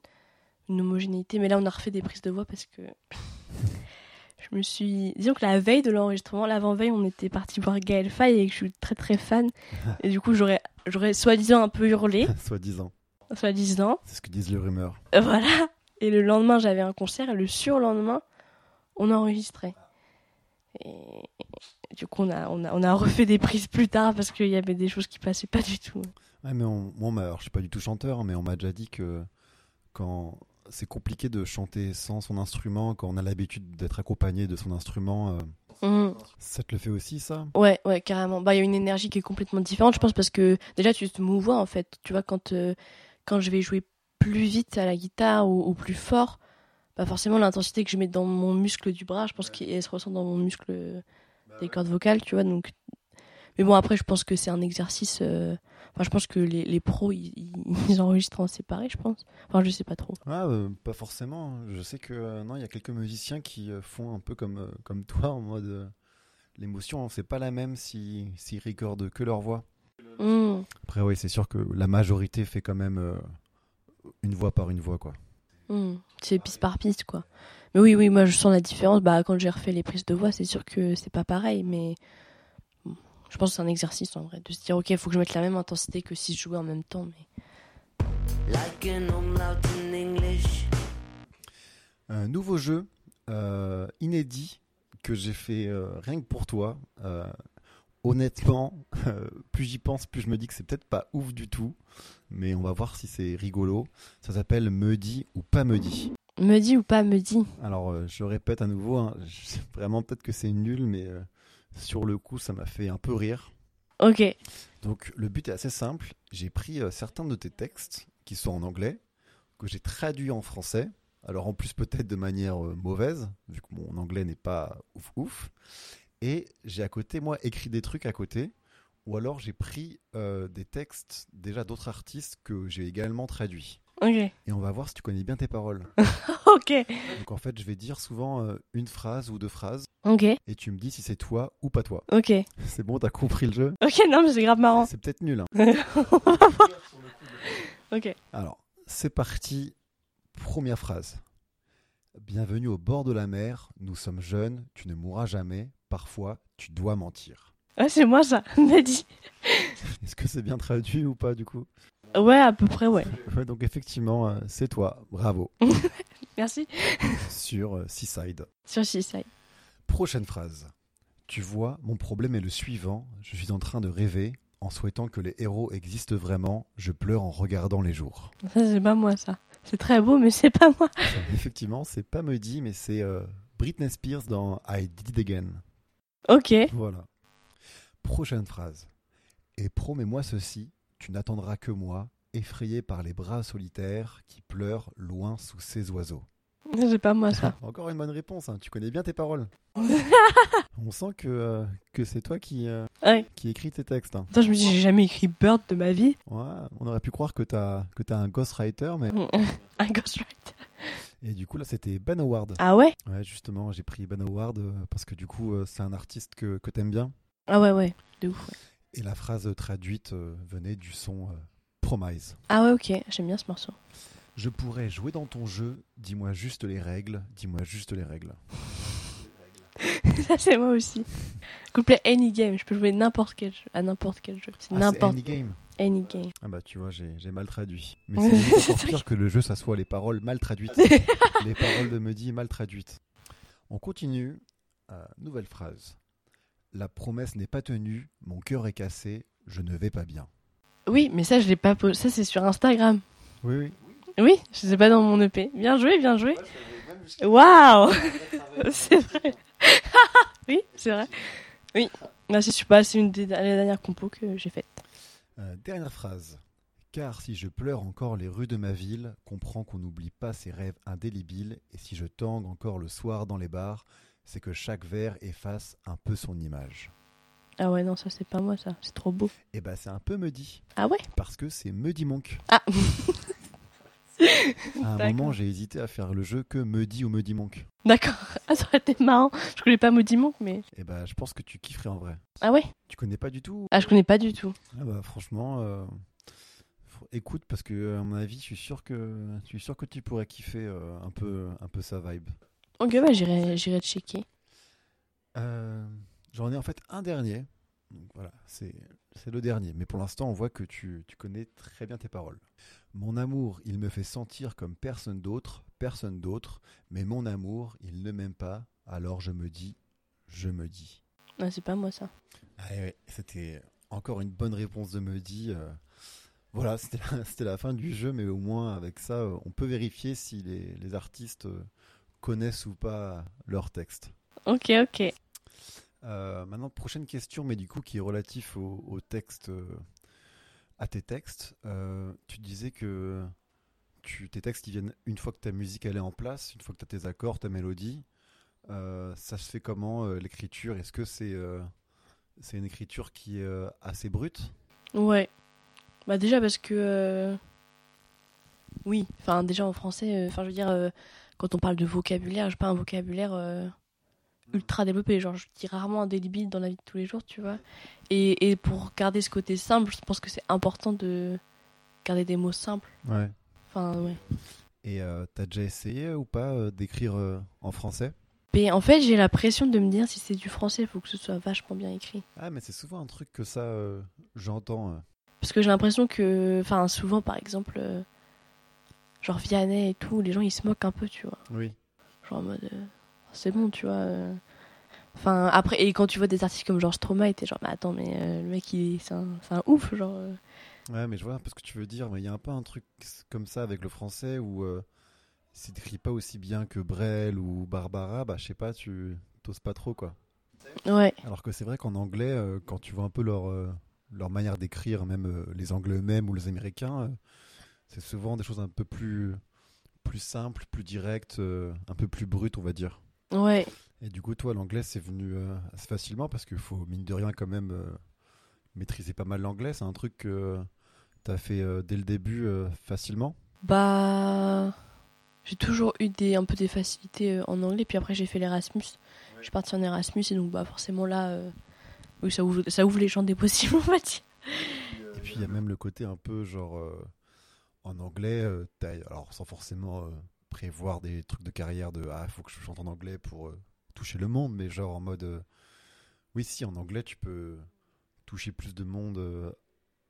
une homogénéité. Mais là, on a refait des prises de voix parce que. *laughs* je me suis. Disons que la veille de l'enregistrement, l'avant-veille, on était parti voir Gaël Faye et que je suis très très fan. *laughs* et du coup, j'aurais, j'aurais soi-disant un peu hurlé, *laughs* Soi-disant. Soi-disant. C'est ce que disent les rumeurs. Euh, Voilà. Et le lendemain, j'avais un concert et le surlendemain, on enregistrait. Et du coup, on a, on a, on a refait des prises plus tard parce qu'il y avait des choses qui passaient pas du tout. Ouais, mais on, moi, alors, je suis pas du tout chanteur, mais on m'a déjà dit que quand c'est compliqué de chanter sans son instrument, quand on a l'habitude d'être accompagné de son instrument, euh, Mhm. ça te le fait aussi, ça? Ouais, ouais, carrément. Bah, il y a une énergie qui est complètement différente, je pense, parce que déjà, tu te mouvoies, en fait. Tu vois, quand, euh, quand je vais jouer plus vite à la guitare ou, ou plus fort, bah, forcément, l'intensité que je mets dans mon muscle du bras, je pense qu'elle se ressent dans mon muscle des cordes vocales, tu vois. Donc... Mais bon, après, je pense que c'est un exercice. euh, Enfin, je pense que les, les pros, ils, ils- *laughs* enregistrent en séparé, je pense. Enfin, je sais pas trop. Ah, euh, pas forcément. Je sais que euh, non, il y a quelques musiciens qui euh, font un peu comme euh, comme toi en mode euh, l'émotion, hein, c'est pas la même si s'ils recordent que leur voix. Mhm. Après, oui, c'est sûr que la majorité fait quand même euh, une voix par une voix, quoi. Mhm. C'est piste par piste, quoi. Mais oui, oui, moi, je sens la différence. Bah, quand j'ai refait les prises de voix, c'est sûr que c'est pas pareil, mais. bon, Je pense que c'est un exercice en vrai, de se dire ok, il faut que je mette la même intensité que si je jouais en même temps. Mais... Like an umlaut in English. Un nouveau jeu euh, inédit que j'ai fait euh, rien que pour toi. Euh, honnêtement, *laughs* euh, plus j'y pense, plus je me dis que c'est peut-être pas ouf du tout. Mais on va voir si c'est rigolo. Ça s'appelle Me dit ou pas me dit. Me dit ou pas me dit Alors, euh, je répète à nouveau, hein, *laughs* je- vraiment peut-être que c'est nul, mais euh, sur le coup, ça m'a fait un peu rire. Ok. Donc, le but est assez simple. J'ai pris certains de tes textes qui sont en anglais, que j'ai traduits en français. Alors, en plus, peut-être de manière mauvaise, vu que mon anglais n'est pas ouf ouf. Et j'ai à côté, moi, écrit des trucs à côté. Ou alors, j'ai pris euh, des textes déjà d'autres artistes que j'ai également traduits. Ok. Et on va voir si tu connais bien tes paroles. *laughs* Ok. Donc, en fait, je vais dire souvent euh, une phrase ou deux phrases. Ok. Et tu me dis si c'est toi ou pas toi. Ok. *laughs* C'est bon, t'as compris le jeu? Ok, non, mais c'est grave marrant. C'est peut-être nul. hein. *laughs* Ok. Alors, c'est parti. Première phrase. Bienvenue au bord de la mer, nous sommes jeunes, tu ne mourras jamais, parfois tu dois mentir. C'est moi ça, *laughs* Nadie. Est-ce que c'est bien traduit ou pas du coup? Ouais, à peu près, ouais. *laughs* Ouais, Donc effectivement, euh, c'est toi, bravo, *laughs* Merci. sur euh, Seaside. Sur Seaside. Prochaine phrase. Tu vois, mon problème est le suivant, je suis en train de rêver, en souhaitant que les héros existent vraiment, je pleure en regardant les jours. Ça, c'est pas moi ça. C'est très beau, mais c'est pas moi. *laughs* Effectivement, c'est pas Muddy, mais c'est euh, Britney Spears dans I Did It Again. Ok. Voilà. Prochaine phrase. Et promets-moi ceci, tu n'attendras que moi, effrayé par les bras solitaires qui pleurent loin sous ces oiseaux. C'est pas moi ça. *laughs* Encore une bonne réponse, hein, tu connais bien tes paroles. *laughs* On sent que, euh, que c'est toi qui, euh, Ouais. qui écris tes textes. hein. Attends, je me dis, j'ai jamais écrit Bird de ma vie. Ouais, on aurait pu croire que t'as que t'as un ghostwriter, mais *laughs* Un ghostwriter. et du coup là c'était Ben Howard. Ah ouais? Ouais, justement, j'ai pris Ben Howard euh, parce que du coup c'est un artiste que, que t'aimes bien. Ah ouais, ouais. De ouf. ouais. Et la phrase traduite euh, venait du son Promise. Ah ouais, ok. J'aime bien ce morceau. Je pourrais jouer dans ton jeu, dis-moi juste les règles, dis-moi juste les règles. *laughs* ça, c'est moi aussi. Couplet Any Game. Je peux jouer n'importe quel jeu. À n'importe quel jeu. C'est Ah, c'est n'importe. Endgame. Any Game. Ah bah tu vois, j'ai j'ai mal traduit. Mais c'est *laughs* c'est encore vrai. pire que le jeu, ça soit les paroles mal traduites. *laughs* les paroles de Mehdi mal traduites. On continue. Euh, nouvelle phrase. La promesse n'est pas tenue, mon cœur est cassé, je ne vais pas bien. Oui, mais ça, je l'ai pas posé. Ça, c'est sur Instagram. Oui, oui. Oui, je sais pas dans mon EP. Bien joué, bien joué. Waouh C'est vrai. *laughs* *laughs* oui, c'est vrai. Oui. Bah, c'est super, c'est une des dernières compos que j'ai faites. Euh, dernière phrase. Car si je pleure encore les rues de ma ville, comprends qu'on n'oublie pas ses rêves indélébiles, et si je tangue encore le soir dans les bars, c'est que chaque verre efface un peu son image. Ah ouais, non, ça c'est pas moi, ça. C'est trop beau. Et bah c'est un peu Muddy, Ah ouais? Parce que c'est Muddy Monk. Ah *laughs* À un moment, j'ai hésité à faire le jeu que Muddy ou Muddy Monk. D'accord. *laughs* Ah, ça aurait été marrant. Je connais pas Maudit Monk, mais. Et bah je pense que tu kifferais en vrai. Ah ouais? Tu connais pas du tout Ah, je connais pas du tout. Ah bah franchement, euh, écoute parce que à mon avis, je suis sûr que je suis sûr que tu pourrais kiffer euh, un peu un peu sa vibe. Ok, bah j'irai, j'irai checker. Euh, J'en ai en fait un dernier. Donc voilà, c'est c'est le dernier. Mais pour l'instant, on voit que tu, tu connais très bien tes paroles. Mon amour, il me fait sentir comme personne d'autre, personne d'autre. Mais mon amour, il ne m'aime pas. Alors je me dis, je me dis. Ah, c'est pas moi, ça. Ah ouais, c'était encore une bonne réponse de Mehdi. euh, voilà, *laughs* c'était la, fin du jeu, mais au moins avec ça, euh, on peut vérifier si les, les artistes euh, connaissent ou pas leur texte. Ok, ok. Maintenant, prochaine question, mais du coup qui est relatif au, au texte, à tes textes. Euh, tu disais que tu, tes textes ils viennent une fois que ta musique elle est en place, une fois que tu as tes accords, ta mélodie. Euh, ça se fait comment euh, l'écriture? Est-ce que c'est une écriture qui est assez brute? Ouais. Bah déjà parce que oui, enfin déjà en français, enfin je veux dire quand on parle de vocabulaire, j'ai pas un vocabulaire ultra développé, genre je dis rarement un débile dans la vie de tous les jours, tu vois. Et, et pour garder ce côté simple, je pense que c'est important de garder des mots simples. Ouais. Enfin ouais. Et euh, t'as déjà essayé ou pas euh, d'écrire euh, en français? Mais en fait, j'ai la pression de me dire si c'est du français, il faut que ce soit vachement bien écrit. Ah, mais c'est souvent un truc que ça, j'entends. Parce que j'ai l'impression que, enfin, souvent, par exemple, genre Vianney et tout, les gens ils se moquent un peu, tu vois. Oui. Genre en mode, c'est bon, tu vois. euh. Enfin, après, et quand tu vois des artistes comme genre Stromae, t'es genre, mais attends, mais euh, le mec, c'est un, ouf, genre. euh. Ouais, mais je vois un peu ce que tu veux dire. Mais il y a un peu un truc comme ça avec le français où euh, si t'écris pas aussi bien que Brel ou Barbara, bah je sais pas, tu t'oses pas trop quoi. Ouais, Alors que c'est vrai qu'en anglais, quand tu vois un peu leur, leur manière d'écrire, même les anglais eux-mêmes ou les américains, c'est souvent des choses un peu plus, plus simples, plus directes, un peu plus brutes, on va dire. Ouais. Et du coup, toi, l'anglais, c'est venu euh, assez facilement parce qu'il faut, mine de rien, quand même euh, maîtriser pas mal l'anglais. C'est un truc que tu as fait euh, dès le début euh, facilement? Bah, j'ai toujours eu des, un peu des facilités euh, en anglais, puis après j'ai fait l'Erasmus. Je suis partie en Erasmus, et donc, bah, forcément là, euh, oui, ça ouvre, ça ouvre les champs des possibles, *laughs* on va dire. Et puis, il y a même le côté un peu genre euh, en anglais, euh, alors sans forcément euh, prévoir des trucs de carrière de ah faut que je chante en anglais pour euh, toucher le monde, mais genre en mode euh, oui si en anglais tu peux toucher plus de monde euh,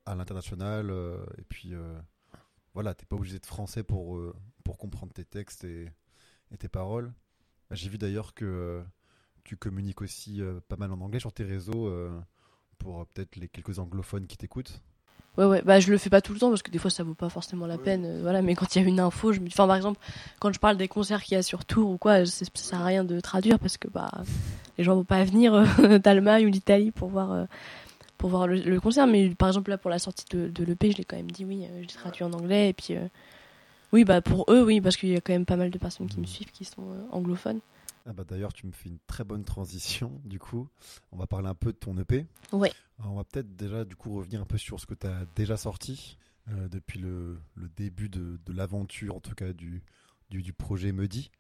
à l'international et puis voilà t'es pas obligé d'être français pour pour comprendre tes textes et, et tes paroles. J'ai vu d'ailleurs que tu communiques aussi pas mal en anglais sur tes réseaux pour peut-être les quelques anglophones qui t'écoutent. Ouais, ouais, bah je le fais pas tout le temps parce que des fois ça vaut pas forcément la peine. euh, voilà, mais quand il y a une info, je me dis. Enfin, par exemple, quand je parle des concerts qu'il y a sur Tours ou quoi, ça sert à rien de traduire parce que bah les gens vont pas venir euh, *laughs* d'Allemagne ou d'Italie pour voir, euh, pour voir le, le concert. Mais par exemple, là pour la sortie de, de l'EP, je l'ai quand même dit oui, je l'ai traduit en anglais. Et puis, oui, bah pour eux, oui, parce qu'il y a quand même pas mal de personnes qui me suivent qui sont anglophones. Ah bah d'ailleurs, tu me fais une très bonne transition. *laughs* Du coup, on va parler un peu de ton EP. Ouais. Alors, on va peut-être déjà du coup revenir un peu sur ce que tu as déjà sorti euh, depuis le, le début de, de l'aventure, en tout cas du, du, du projet Medi.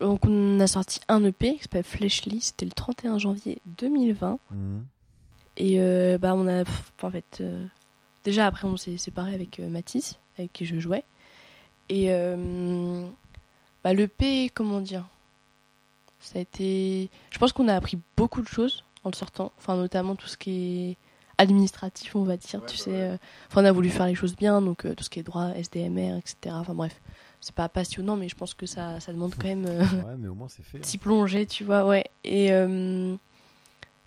Donc on a sorti un EP qui s'appelle Fleshly, c'était le 31 janvier 2020. Mhm. Et euh, bah on a pff, en fait euh, déjà après on s'est séparé avec euh, Mathis avec qui je jouais et euh, bah le P comment dire? Ça a été je pense qu'on a appris beaucoup de choses en le sortant enfin notamment tout ce qui est administratif on va dire tu sais euh, enfin on a voulu faire les choses bien donc euh, tout ce qui est droit SDMR etc enfin bref c'est pas passionnant mais je pense que ça ça demande quand même euh, Ouais, mais au moins c'est fait. hein. *laughs* s'y plonger, tu vois, ouais. Et euh,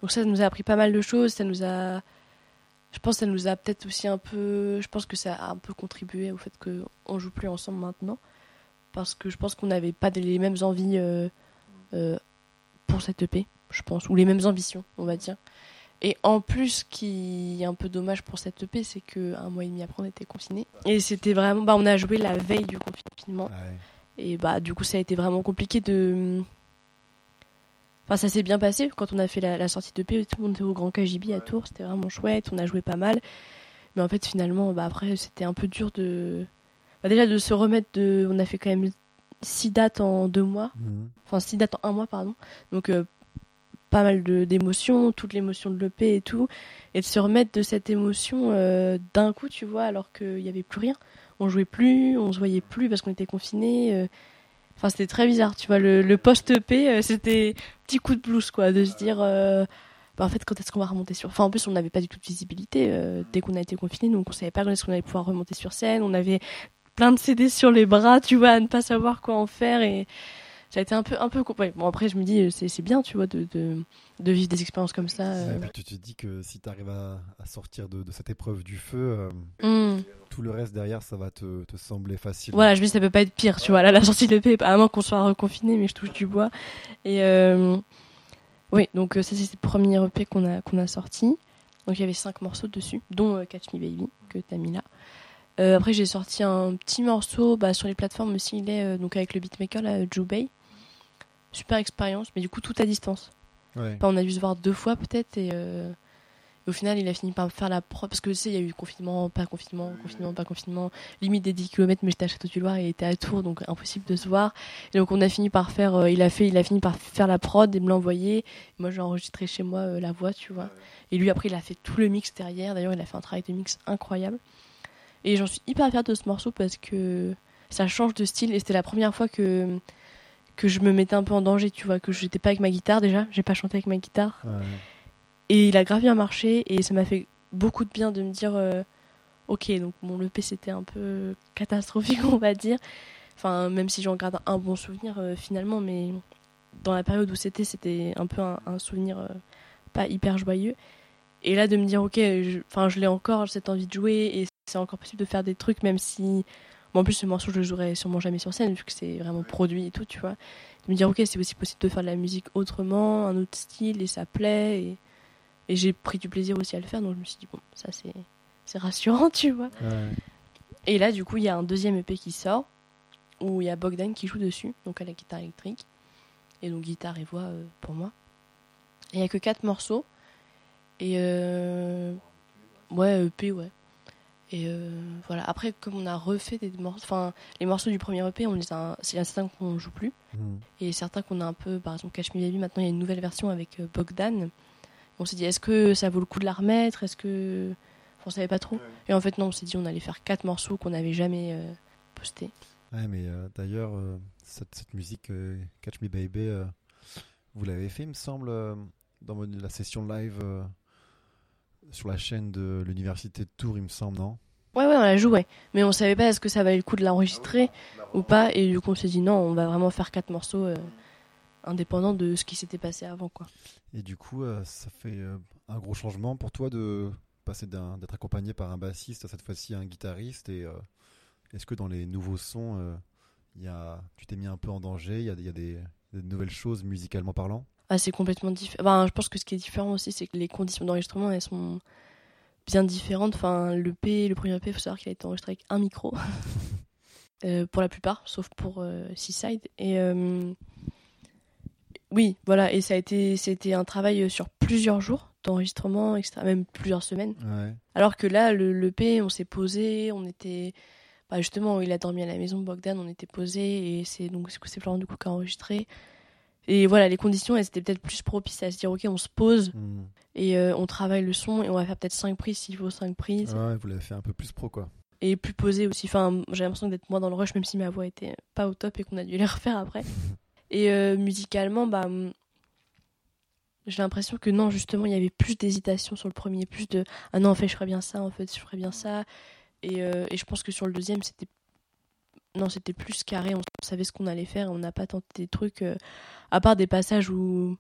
donc ça nous a appris pas mal de choses, ça nous a... Je pense que ça nous a peut-être aussi un peu... Je pense que ça a un peu contribué au fait qu'on joue plus ensemble maintenant. Parce que je pense qu'on n'avait pas les mêmes envies pour cette EP, je pense. Ou les mêmes ambitions, on va dire. Et en plus, ce qui est un peu dommage pour cette EP, c'est qu'un mois et demi après, on était confinés. Et c'était vraiment... Bah, on a joué la veille du confinement. Ouais. Et bah du coup ça a été vraiment compliqué de... Enfin ça s'est bien passé quand on a fait la, la sortie de P, tout le monde était au Grand KGB à Tours, c'était vraiment chouette, on a joué pas mal. Mais en fait finalement bah après c'était un peu dur de... Bah, déjà de se remettre de... On a fait quand même six dates en deux mois, Mhm. enfin six dates en un mois pardon. Donc euh, pas mal d'émotions, toute l'émotion de l'EP et tout. Et de se remettre de cette émotion euh, d'un coup tu vois alors qu'il n'y avait plus rien on jouait plus, on se voyait plus parce qu'on était confinés. euh. Enfin, c'était très bizarre, tu vois. Le, le post-EP, c'était petit coup de blues, quoi, de se dire, bah, en fait, quand est-ce qu'on va remonter sur. Enfin, en plus, on n'avait pas du tout de visibilité dès qu'on a été confinés, donc on savait pas quand est-ce qu'on allait pouvoir remonter sur scène. On avait plein de CD sur les bras, tu vois, à ne pas savoir quoi en faire et ça a été un peu, un peu. ouais, Bon, après, je me dis, euh, c'est bien, tu vois, de, de, de vivre des expériences comme ça. Euh. et puis tu te dis que si tu arrives à, à sortir de, de cette épreuve du feu, euh, Mm. tout le reste derrière, ça va te, te sembler facile. Voilà, je me dis ça peut pas être pire, tu vois. Là, la sortie de l'EP, à moins qu'on soit reconfiné, mais je touche du bois. Et euh, oui, donc ça c'est le premier EP qu'on a qu'on a sorti. Donc il y avait cinq morceaux dessus, dont Catch Me Baby que t'as mis là. Euh, après j'ai sorti un petit morceau bah, sur les plateformes aussi, il est euh, donc avec le beatmaker là, Jubei. Super expérience, mais du coup tout à distance. Ouais. Enfin, on a dû se voir deux fois peut-être et, euh, et au final il a fini par me faire la prod parce que tu sais il y a eu confinement, pas confinement, confinement, pas confinement, limite des 10 km mais j'étais à Château du Loir et il était à Tours donc impossible de se voir. Et donc on a fini par faire, euh, il a fait, il a fini par faire la prod et me l'envoyer. Moi j'ai enregistré chez moi euh, la voix tu vois. Et lui après il a fait tout le mix derrière. D'ailleurs il a fait un travail de mix incroyable. Et j'en suis hyper fière de ce morceau parce que ça change de style et c'était la première fois que que je me mettais un peu en danger, tu vois, que j'étais pas avec ma guitare déjà, j'ai pas chanté avec ma guitare. Ouais. Et il a grave bien marché et ça m'a fait beaucoup de bien de me dire euh, ok donc mon EP c'était un peu catastrophique *laughs* on va dire. Enfin même si j'en garde un bon souvenir euh, finalement mais dans la période où c'était c'était un peu un, un souvenir euh, pas hyper joyeux. Et là de me dire ok enfin je, l'ai encore cette envie de jouer et c'est encore possible de faire des trucs même si bon, en plus ce morceau je le jouerai sûrement jamais sur scène vu que c'est vraiment produit et tout tu vois. De me dire ok c'est aussi possible de faire de la musique autrement, un autre style et ça plaît et et j'ai pris du plaisir aussi à le faire, donc je me suis dit, bon, ça c'est, c'est rassurant, *laughs* tu vois. Ouais. Et là, du coup, il y a un deuxième EP qui sort, où il y a Bogdan qui joue dessus, donc à la guitare électrique. Et donc guitare et voix euh, pour moi. Et il n'y a que quatre morceaux. Et euh... ouais, EP, ouais. Et euh, voilà. Après, comme on a refait des morceaux, enfin, les morceaux du premier EP, on les a, c'est certains qu'on joue plus. Mhm. Et certains qu'on a un peu, par exemple, Cash Me Baby, maintenant il y a une nouvelle version avec euh, Bogdan. On s'est dit, est-ce que ça vaut le coup de la remettre? Est-ce que. Enfin, on savait pas trop. Et en fait, non, on s'est dit, on allait faire quatre morceaux qu'on n'avait jamais euh, postés. Ouais, mais euh, d'ailleurs, euh, cette, cette musique euh, Catch Me Baby, euh, vous l'avez fait, il me semble, euh, dans la session live euh, sur la chaîne de l'université de Tours, il me semble, non? Ouais, ouais, on la jouait. Mais on savait pas est-ce que ça valait le coup de l'enregistrer ou pas. Et du coup, on s'est dit non, on va vraiment faire quatre morceaux euh, indépendants de ce qui s'était passé avant, quoi. Et du coup, euh, ça fait euh, un gros changement pour toi de passer d'un- d'être accompagné par un bassiste à cette fois-ci un guitariste. Et est-ce que dans les nouveaux sons, il y a, tu t'es mis un peu en danger Il y a, y a des, des nouvelles choses musicalement parlant? Ah, c'est complètement différent. Ben, je pense que ce qui est différent aussi, c'est que les conditions d'enregistrement, elles sont bien différentes. Enfin, le P, le premier EP, il faut savoir qu'il a été enregistré avec un micro. *laughs* Euh, pour la plupart, sauf pour euh, Seaside. Et euh, oui, voilà. Et ça a été, c'était un travail sur plusieurs jours d'enregistrement, etc. Même plusieurs semaines. Ouais. Alors que là, le, le P, on s'est posé, on était. Bah justement, il a dormi à la maison, Bogdan, on était posé, et c'est donc c'est Florent du coup qui a enregistré. Et voilà, les conditions, elles étaient peut-être plus propices à se dire, ok, on se pose Hmm. et euh, on travaille le son et on va faire peut-être 5 prises s'il faut 5 prises. Ouais, vous l'avez fait un peu plus pro, quoi. Et plus posé aussi. Enfin, j'ai l'impression d'être moins dans le rush, même si ma voix était pas au top et qu'on a dû *laughs* les refaire après. *laughs* Et euh, musicalement, bah, hum, j'ai l'impression que non, justement, il y avait plus d'hésitation sur le premier, plus de ah non, en fait, je ferais bien ça, en fait, je ferais bien ça. Et, euh, et je pense que sur le deuxième, c'était non, c'était plus carré, on savait ce qu'on allait faire, on n'a pas tenté des trucs, euh, à part des passages où,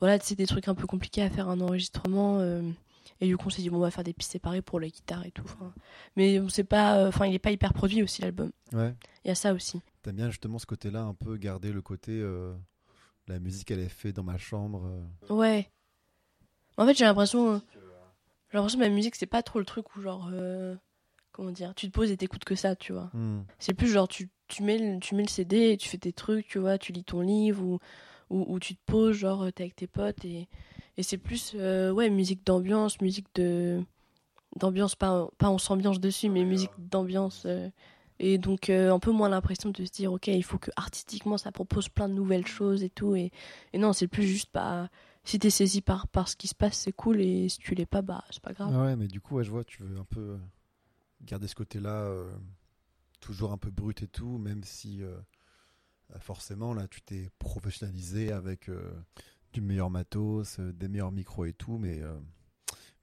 voilà, tu sais, des trucs un peu compliqués à faire un enregistrement. euh, et du coup, on s'est dit, bon, on va faire des pistes séparées pour la guitare et tout. Mais on sait pas, euh, enfin, il est pas hyper produit aussi, l'album. Ouais. Il y a ça aussi. T'aimes bien justement ce côté-là, un peu garder le côté. euh, la musique, elle est faite dans ma chambre. Ouais. En fait, j'ai l'impression. J'ai l'impression que ma musique, c'est pas trop le truc où, genre. Comment dire Tu te poses et t'écoutes que ça, tu vois. Hmm. C'est plus genre, tu, tu, mets le, tu mets le CD et tu fais tes trucs, tu vois, tu lis ton livre ou, ou, ou tu te poses, genre, euh, t'es avec tes potes et, et c'est plus, euh, ouais, musique d'ambiance, musique de. d'ambiance, pas, pas on s'ambiance dessus, mais musique d'ambiance. euh, et donc, euh, un peu moins l'impression de se dire, ok, il faut que artistiquement ça propose plein de nouvelles choses et tout. Et, et non, c'est plus juste, bah, si t'es saisi par, par ce qui se passe, c'est cool, et si tu l'es pas, bah, c'est pas grave. Ah ouais, mais du coup, ouais, je vois, tu veux un peu garder ce côté-là, euh, toujours un peu brut et tout, même si euh, euh, forcément, là, tu t'es professionnalisé avec euh, du meilleur matos, des meilleurs micros et tout, mais,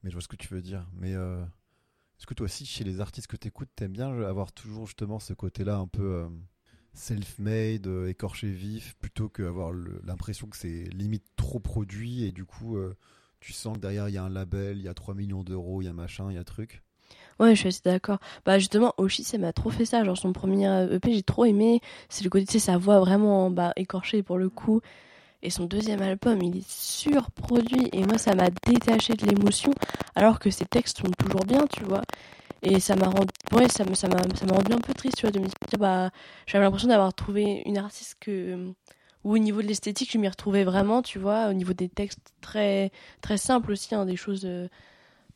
mais je vois ce que tu veux dire. Mais est-ce que toi aussi, chez les artistes que tu écoutes, t'aimes bien avoir toujours justement ce côté-là un peu self-made, écorché vif, plutôt qu'avoir l'impression que c'est limite trop produit et du coup. tu sens que derrière il y a un label, il y a 3 millions d'euros, il y a machin, il y a truc? Ouais, je suis assez d'accord. Bah, justement, Oshi, ça m'a trop fait ça. Genre, son premier euh, EP, j'ai trop aimé. C'est le côté, tu sais, sa voix vraiment bah, écorchée pour le coup. Et son deuxième album, il est surproduit. Et moi, ça m'a détaché de l'émotion. Alors que ses textes sont toujours bien, tu vois. Et ça m'a rendu, ouais, ça m'a, ça m'a rendu un peu triste, tu vois, de me dire, bah, j'avais l'impression d'avoir trouvé une artiste que, où au niveau de l'esthétique, je m'y retrouvais vraiment, tu vois, au niveau des textes très, très simples aussi, hein, des choses euh,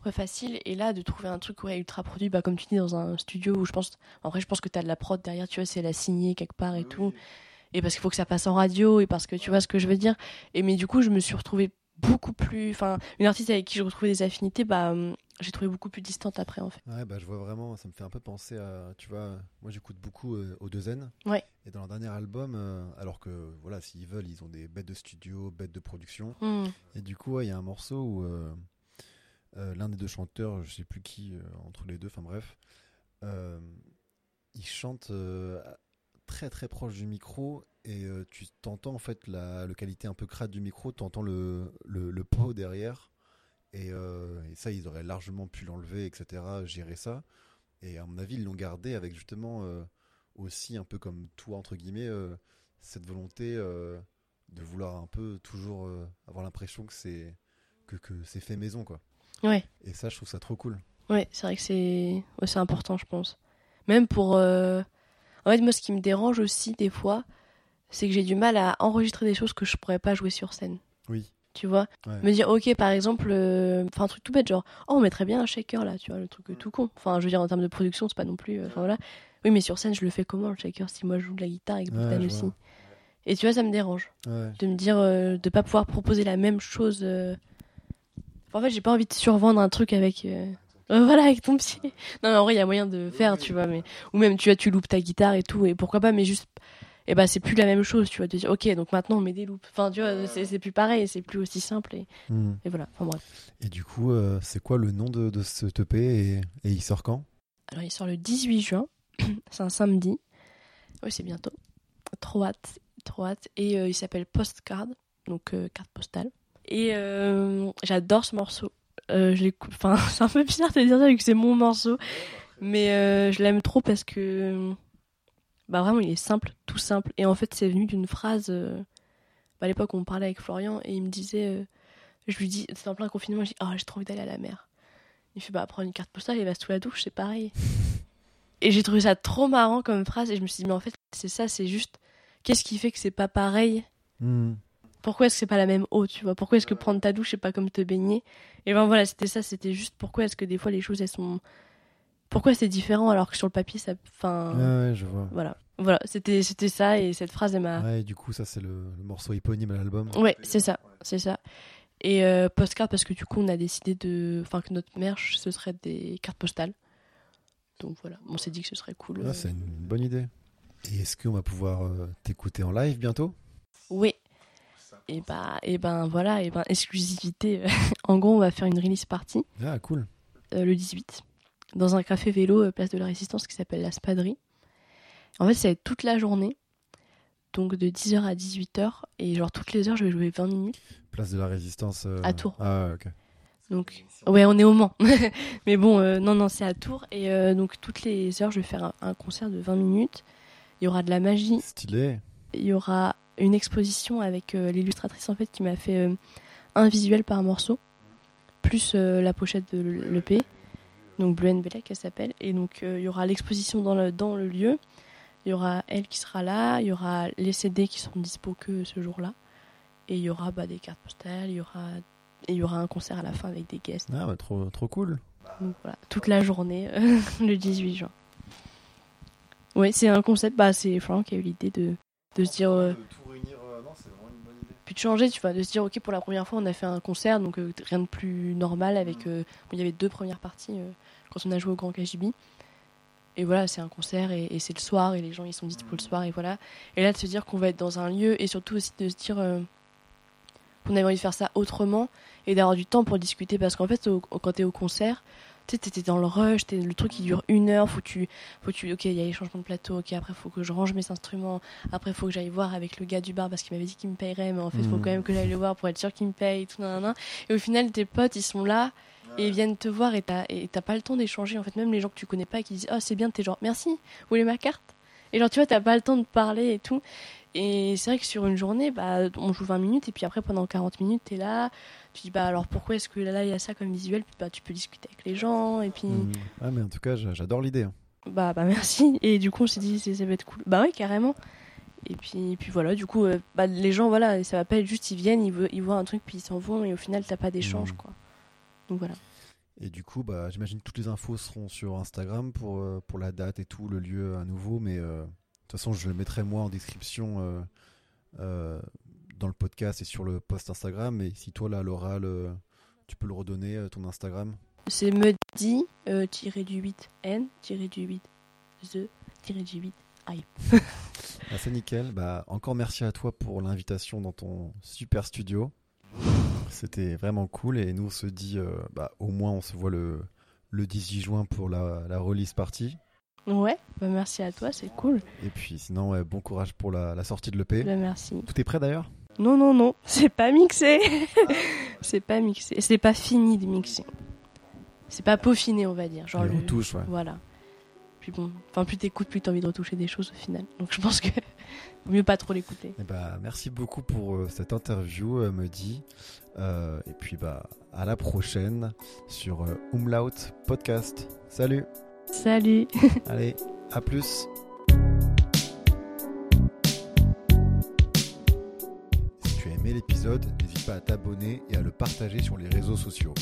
ouais, faciles. Et là, de trouver un truc ouais, ultra produit, bah, comme tu dis, dans un studio où je pense, en vrai, je pense que tu as de la prod derrière, tu vois, c'est la signée quelque part et tout. Et parce qu'il faut que ça passe en radio et parce que tu vois ce que je veux dire. Et mais du coup, je me suis retrouvée beaucoup plus, enfin, une artiste avec qui je retrouvais des affinités, bah, hum, j'ai trouvé beaucoup plus distante après, en fait. Ouais, bah je vois vraiment, ça me fait un peu penser à, tu vois, moi j'écoute beaucoup euh, aux deux N. Ouais. Et dans leur dernier album, euh, alors que voilà, s'ils veulent, ils ont des bêtes de studio, bêtes de production. Hmm. Et du coup, ouais, il y a un morceau où euh, l'un des deux chanteurs, je sais plus qui euh, entre les deux, enfin bref, euh, il chante euh, très très proche du micro et euh, tu t'entends en fait la, la qualité un peu crade du micro, tu entends le, le, le pot derrière. Et, euh, ça, ils auraient largement pu l'enlever, etc., gérer ça. Et à mon avis, ils l'ont gardé avec justement euh, aussi, un peu comme toi, entre guillemets, euh, cette volonté euh, de vouloir un peu toujours euh, avoir l'impression que c'est que, que c'est fait maison, quoi. Ouais. Et ça, je trouve ça trop cool. Ouais, c'est vrai que c'est ouais, important, je pense. Même pour. euh, En fait, moi, ce qui me dérange aussi, des fois, c'est que j'ai du mal à enregistrer des choses que je pourrais pas jouer sur scène. Oui. Tu vois? Ouais. Me dire, ok, par exemple, euh, enfin, un truc tout bête, genre, oh, on mettrait bien un shaker là, tu vois, le truc tout con. Enfin, je veux dire, en termes de production, c'est pas non plus. euh, Enfin, voilà. Oui, mais sur scène, je le fais comment, le shaker, si moi je joue de la guitare Ouais, Bogdan je aussi? vois. Et tu vois, ça me dérange. Ouais. De me dire, euh, de pas pouvoir proposer la même chose. euh. En fait, j'ai pas envie de survendre un truc avec. euh, Euh, *laughs* voilà, avec ton pied. Non, mais en vrai, il y a moyen de faire, tu vois. Mais... Ou même, tu vois, tu loupes ta guitare et tout, et pourquoi pas, mais juste. Et bah, c'est plus la même chose, tu vois. De dire, ok, donc maintenant, on met des loupes. Enfin, tu vois, c'est plus pareil, c'est plus aussi simple. Et, Hmm. et voilà, enfin bref. Et du coup, euh, c'est quoi le nom de, de ce EP et, et il sort quand? Alors, il sort le 18 juin. *clears throat* c'est un samedi. Oui, c'est bientôt. Trop hâte. Trop hâte. Et euh, il s'appelle Postcard, donc carte postale. Et euh, j'adore ce morceau. Euh, Enfin, *laughs* c'est un peu bizarre de dire ça vu que c'est mon morceau. Mais euh, je l'aime trop parce que. Bah, vraiment, il est simple, tout simple. Et en fait, c'est venu d'une phrase. à l'époque, on parlait avec Florian et il me disait. je lui dis, c'était en plein confinement, je dis, ah, j'ai trop envie d'aller à la mer. Il fait, bah, prends une carte postale et va sous la douche, c'est pareil. Et j'ai trouvé ça trop marrant comme phrase et je me suis dit, mais en fait, c'est ça, c'est juste. Qu'est-ce qui fait que c'est pas pareil? Hmm. Pourquoi est-ce que c'est pas la même eau, tu vois? Pourquoi est-ce que prendre ta douche, c'est pas comme te baigner? Et ben voilà, c'était ça, c'était juste pourquoi est-ce que des fois les choses, elles sont. Pourquoi c'est différent alors que sur le papier, ça. Enfin. Ouais, ouais, je vois. Voilà. Voilà, c'était c'était ça et cette phrase, elle m'a. Ouais, et du coup, ça, c'est le, le morceau éponyme à l'album. Ouais, c'est ça, c'est ça. Et euh, postcard parce que du coup on a décidé de, enfin que notre merch ce serait des cartes postales. Donc voilà, on s'est dit que ce serait cool. Ah, euh. c'est une bonne idée. Et est-ce qu'on va pouvoir euh, t'écouter en live bientôt? Oui. Et bah, et ben voilà, et ben exclusivité. *laughs* en gros, on va faire une release party Ah, cool. euh, le 18 dans un café vélo euh, place de la Résistance qui s'appelle la Spaderie. En fait, ça va être toute la journée. Donc de 10h à 18h et genre toutes les heures, je vais jouer 20 minutes. Place de la Résistance. euh, À Tours. Ah, ok. Donc, ouais, on est au Mans. *laughs* Mais bon, euh, non, non, c'est à Tours. Et donc, toutes les heures, je vais faire un, un concert de 20 minutes. Il y aura de la magie. Stylé. Il y aura une exposition avec euh, l'illustratrice, en fait, qui m'a fait euh, un visuel par morceau, plus euh, la pochette de l'EP. Donc, Bleu and Bella, qu'elle s'appelle. Et donc, il y aura l'exposition dans le, dans le lieu. Il y aura elle qui sera là. Il y aura les CD qui seront dispo que ce jour-là. Et il y aura bah, des cartes postales. Il y aura et il y aura un concert à la fin avec des guests. Ah, bah, trop, trop cool. Donc voilà, toute la journée, euh, *laughs* le 18 juin. Ouais, c'est un concept, bah, c'est Florent qui a eu l'idée de, de se dire, euh, tout réunir, non, c'est vraiment une bonne idée. Puis de changer, tu vois, de se dire, ok, pour la première fois, on a fait un concert, donc euh, rien de plus normal avec, euh, bon, il y avait deux premières parties euh, quand on a joué au Grand KGB. Et voilà, c'est un concert et, et c'est le soir et les gens ils sont dispo le soir et voilà. Et là de se dire qu'on va être dans un lieu et surtout aussi de se dire euh, qu'on avait envie de faire ça autrement et d'avoir du temps pour discuter parce qu'en fait au- au- quand t'es au concert, tu sais t'étais dans le rush, t'es le truc qui dure une heure, faut tu, faut tu, ok il y a les changements de plateau, ok après faut que je range mes instruments, après faut que j'aille voir avec le gars du bar parce qu'il m'avait dit qu'il me payerait mais en fait faut Mhm. quand même que j'aille le voir pour être sûr qu'il me paye et tout nanana. Et au final tes potes ils sont là et ils viennent te voir et t'as et pas le temps d'échanger en fait même les gens que tu connais pas qui disent oh c'est bien t'es genre merci vous voulez ma carte? Et genre tu vois t'as pas le temps de parler et tout et c'est vrai que sur une journée bah on joue 20 minutes et puis après pendant 40 minutes t'es là tu dis bah alors pourquoi est-ce que là il y a ça comme visuel? Puis bah tu peux discuter avec les gens et puis Hmm. Ah, mais en tout cas, j'a- j'adore l'idée. hein. bah bah merci et du coup on s'est dit ça va être cool bah ouais carrément et puis, puis voilà du coup euh, bah, les gens voilà ça va pas être juste ils viennent ils, voient un truc puis ils s'en vont et au final t'as pas d'échange Mhm. quoi donc voilà Et du coup, bah, j'imagine que toutes les infos seront sur Instagram pour, euh, pour la date et tout, le lieu à nouveau. Mais euh, de toute façon, je le mettrai moi en description dans le podcast et sur le post Instagram. Mais si toi, là, à l'oral, euh, tu peux le redonner, euh, ton Instagram C'est Muddy, euh, tiré du 8 N, tiré du 8 The, tiré du 8 I. *laughs* Ah, c'est nickel. Bah, encore merci à toi pour l'invitation dans ton super studio. C'était vraiment cool. Et nous, on se dit, euh, bah, au moins, on se voit le, le 18 juin pour la, la release party. Ouais, bah merci à toi, c'est cool. Et puis, sinon, ouais, bon courage pour la, la sortie de l'EP. Bah merci. Tout est prêt d'ailleurs? Non, non, non, *laughs* c'est pas mixé. *laughs* c'est pas mixé. C'est pas fini de mixer. C'est pas peaufiné, on va dire. Genre le- retouches, ouais. Voilà. Puis bon, enfin, plus t'écoutes, plus t'as envie de retoucher des choses au final. Donc je pense que vaut *laughs* mieux pas trop l'écouter. Bah, merci beaucoup pour euh, cette interview, euh, Mehdi. Euh, et puis, bah, à la prochaine sur euh, Umlaut Podcast. Salut Salut Allez, à plus l'épisode, n'hésite pas à t'abonner et à le partager sur les réseaux sociaux.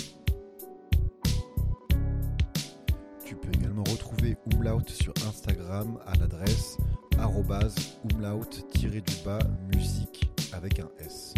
Tu peux également retrouver Umlaut sur Instagram à l'adresse umlaut-musique avec un S.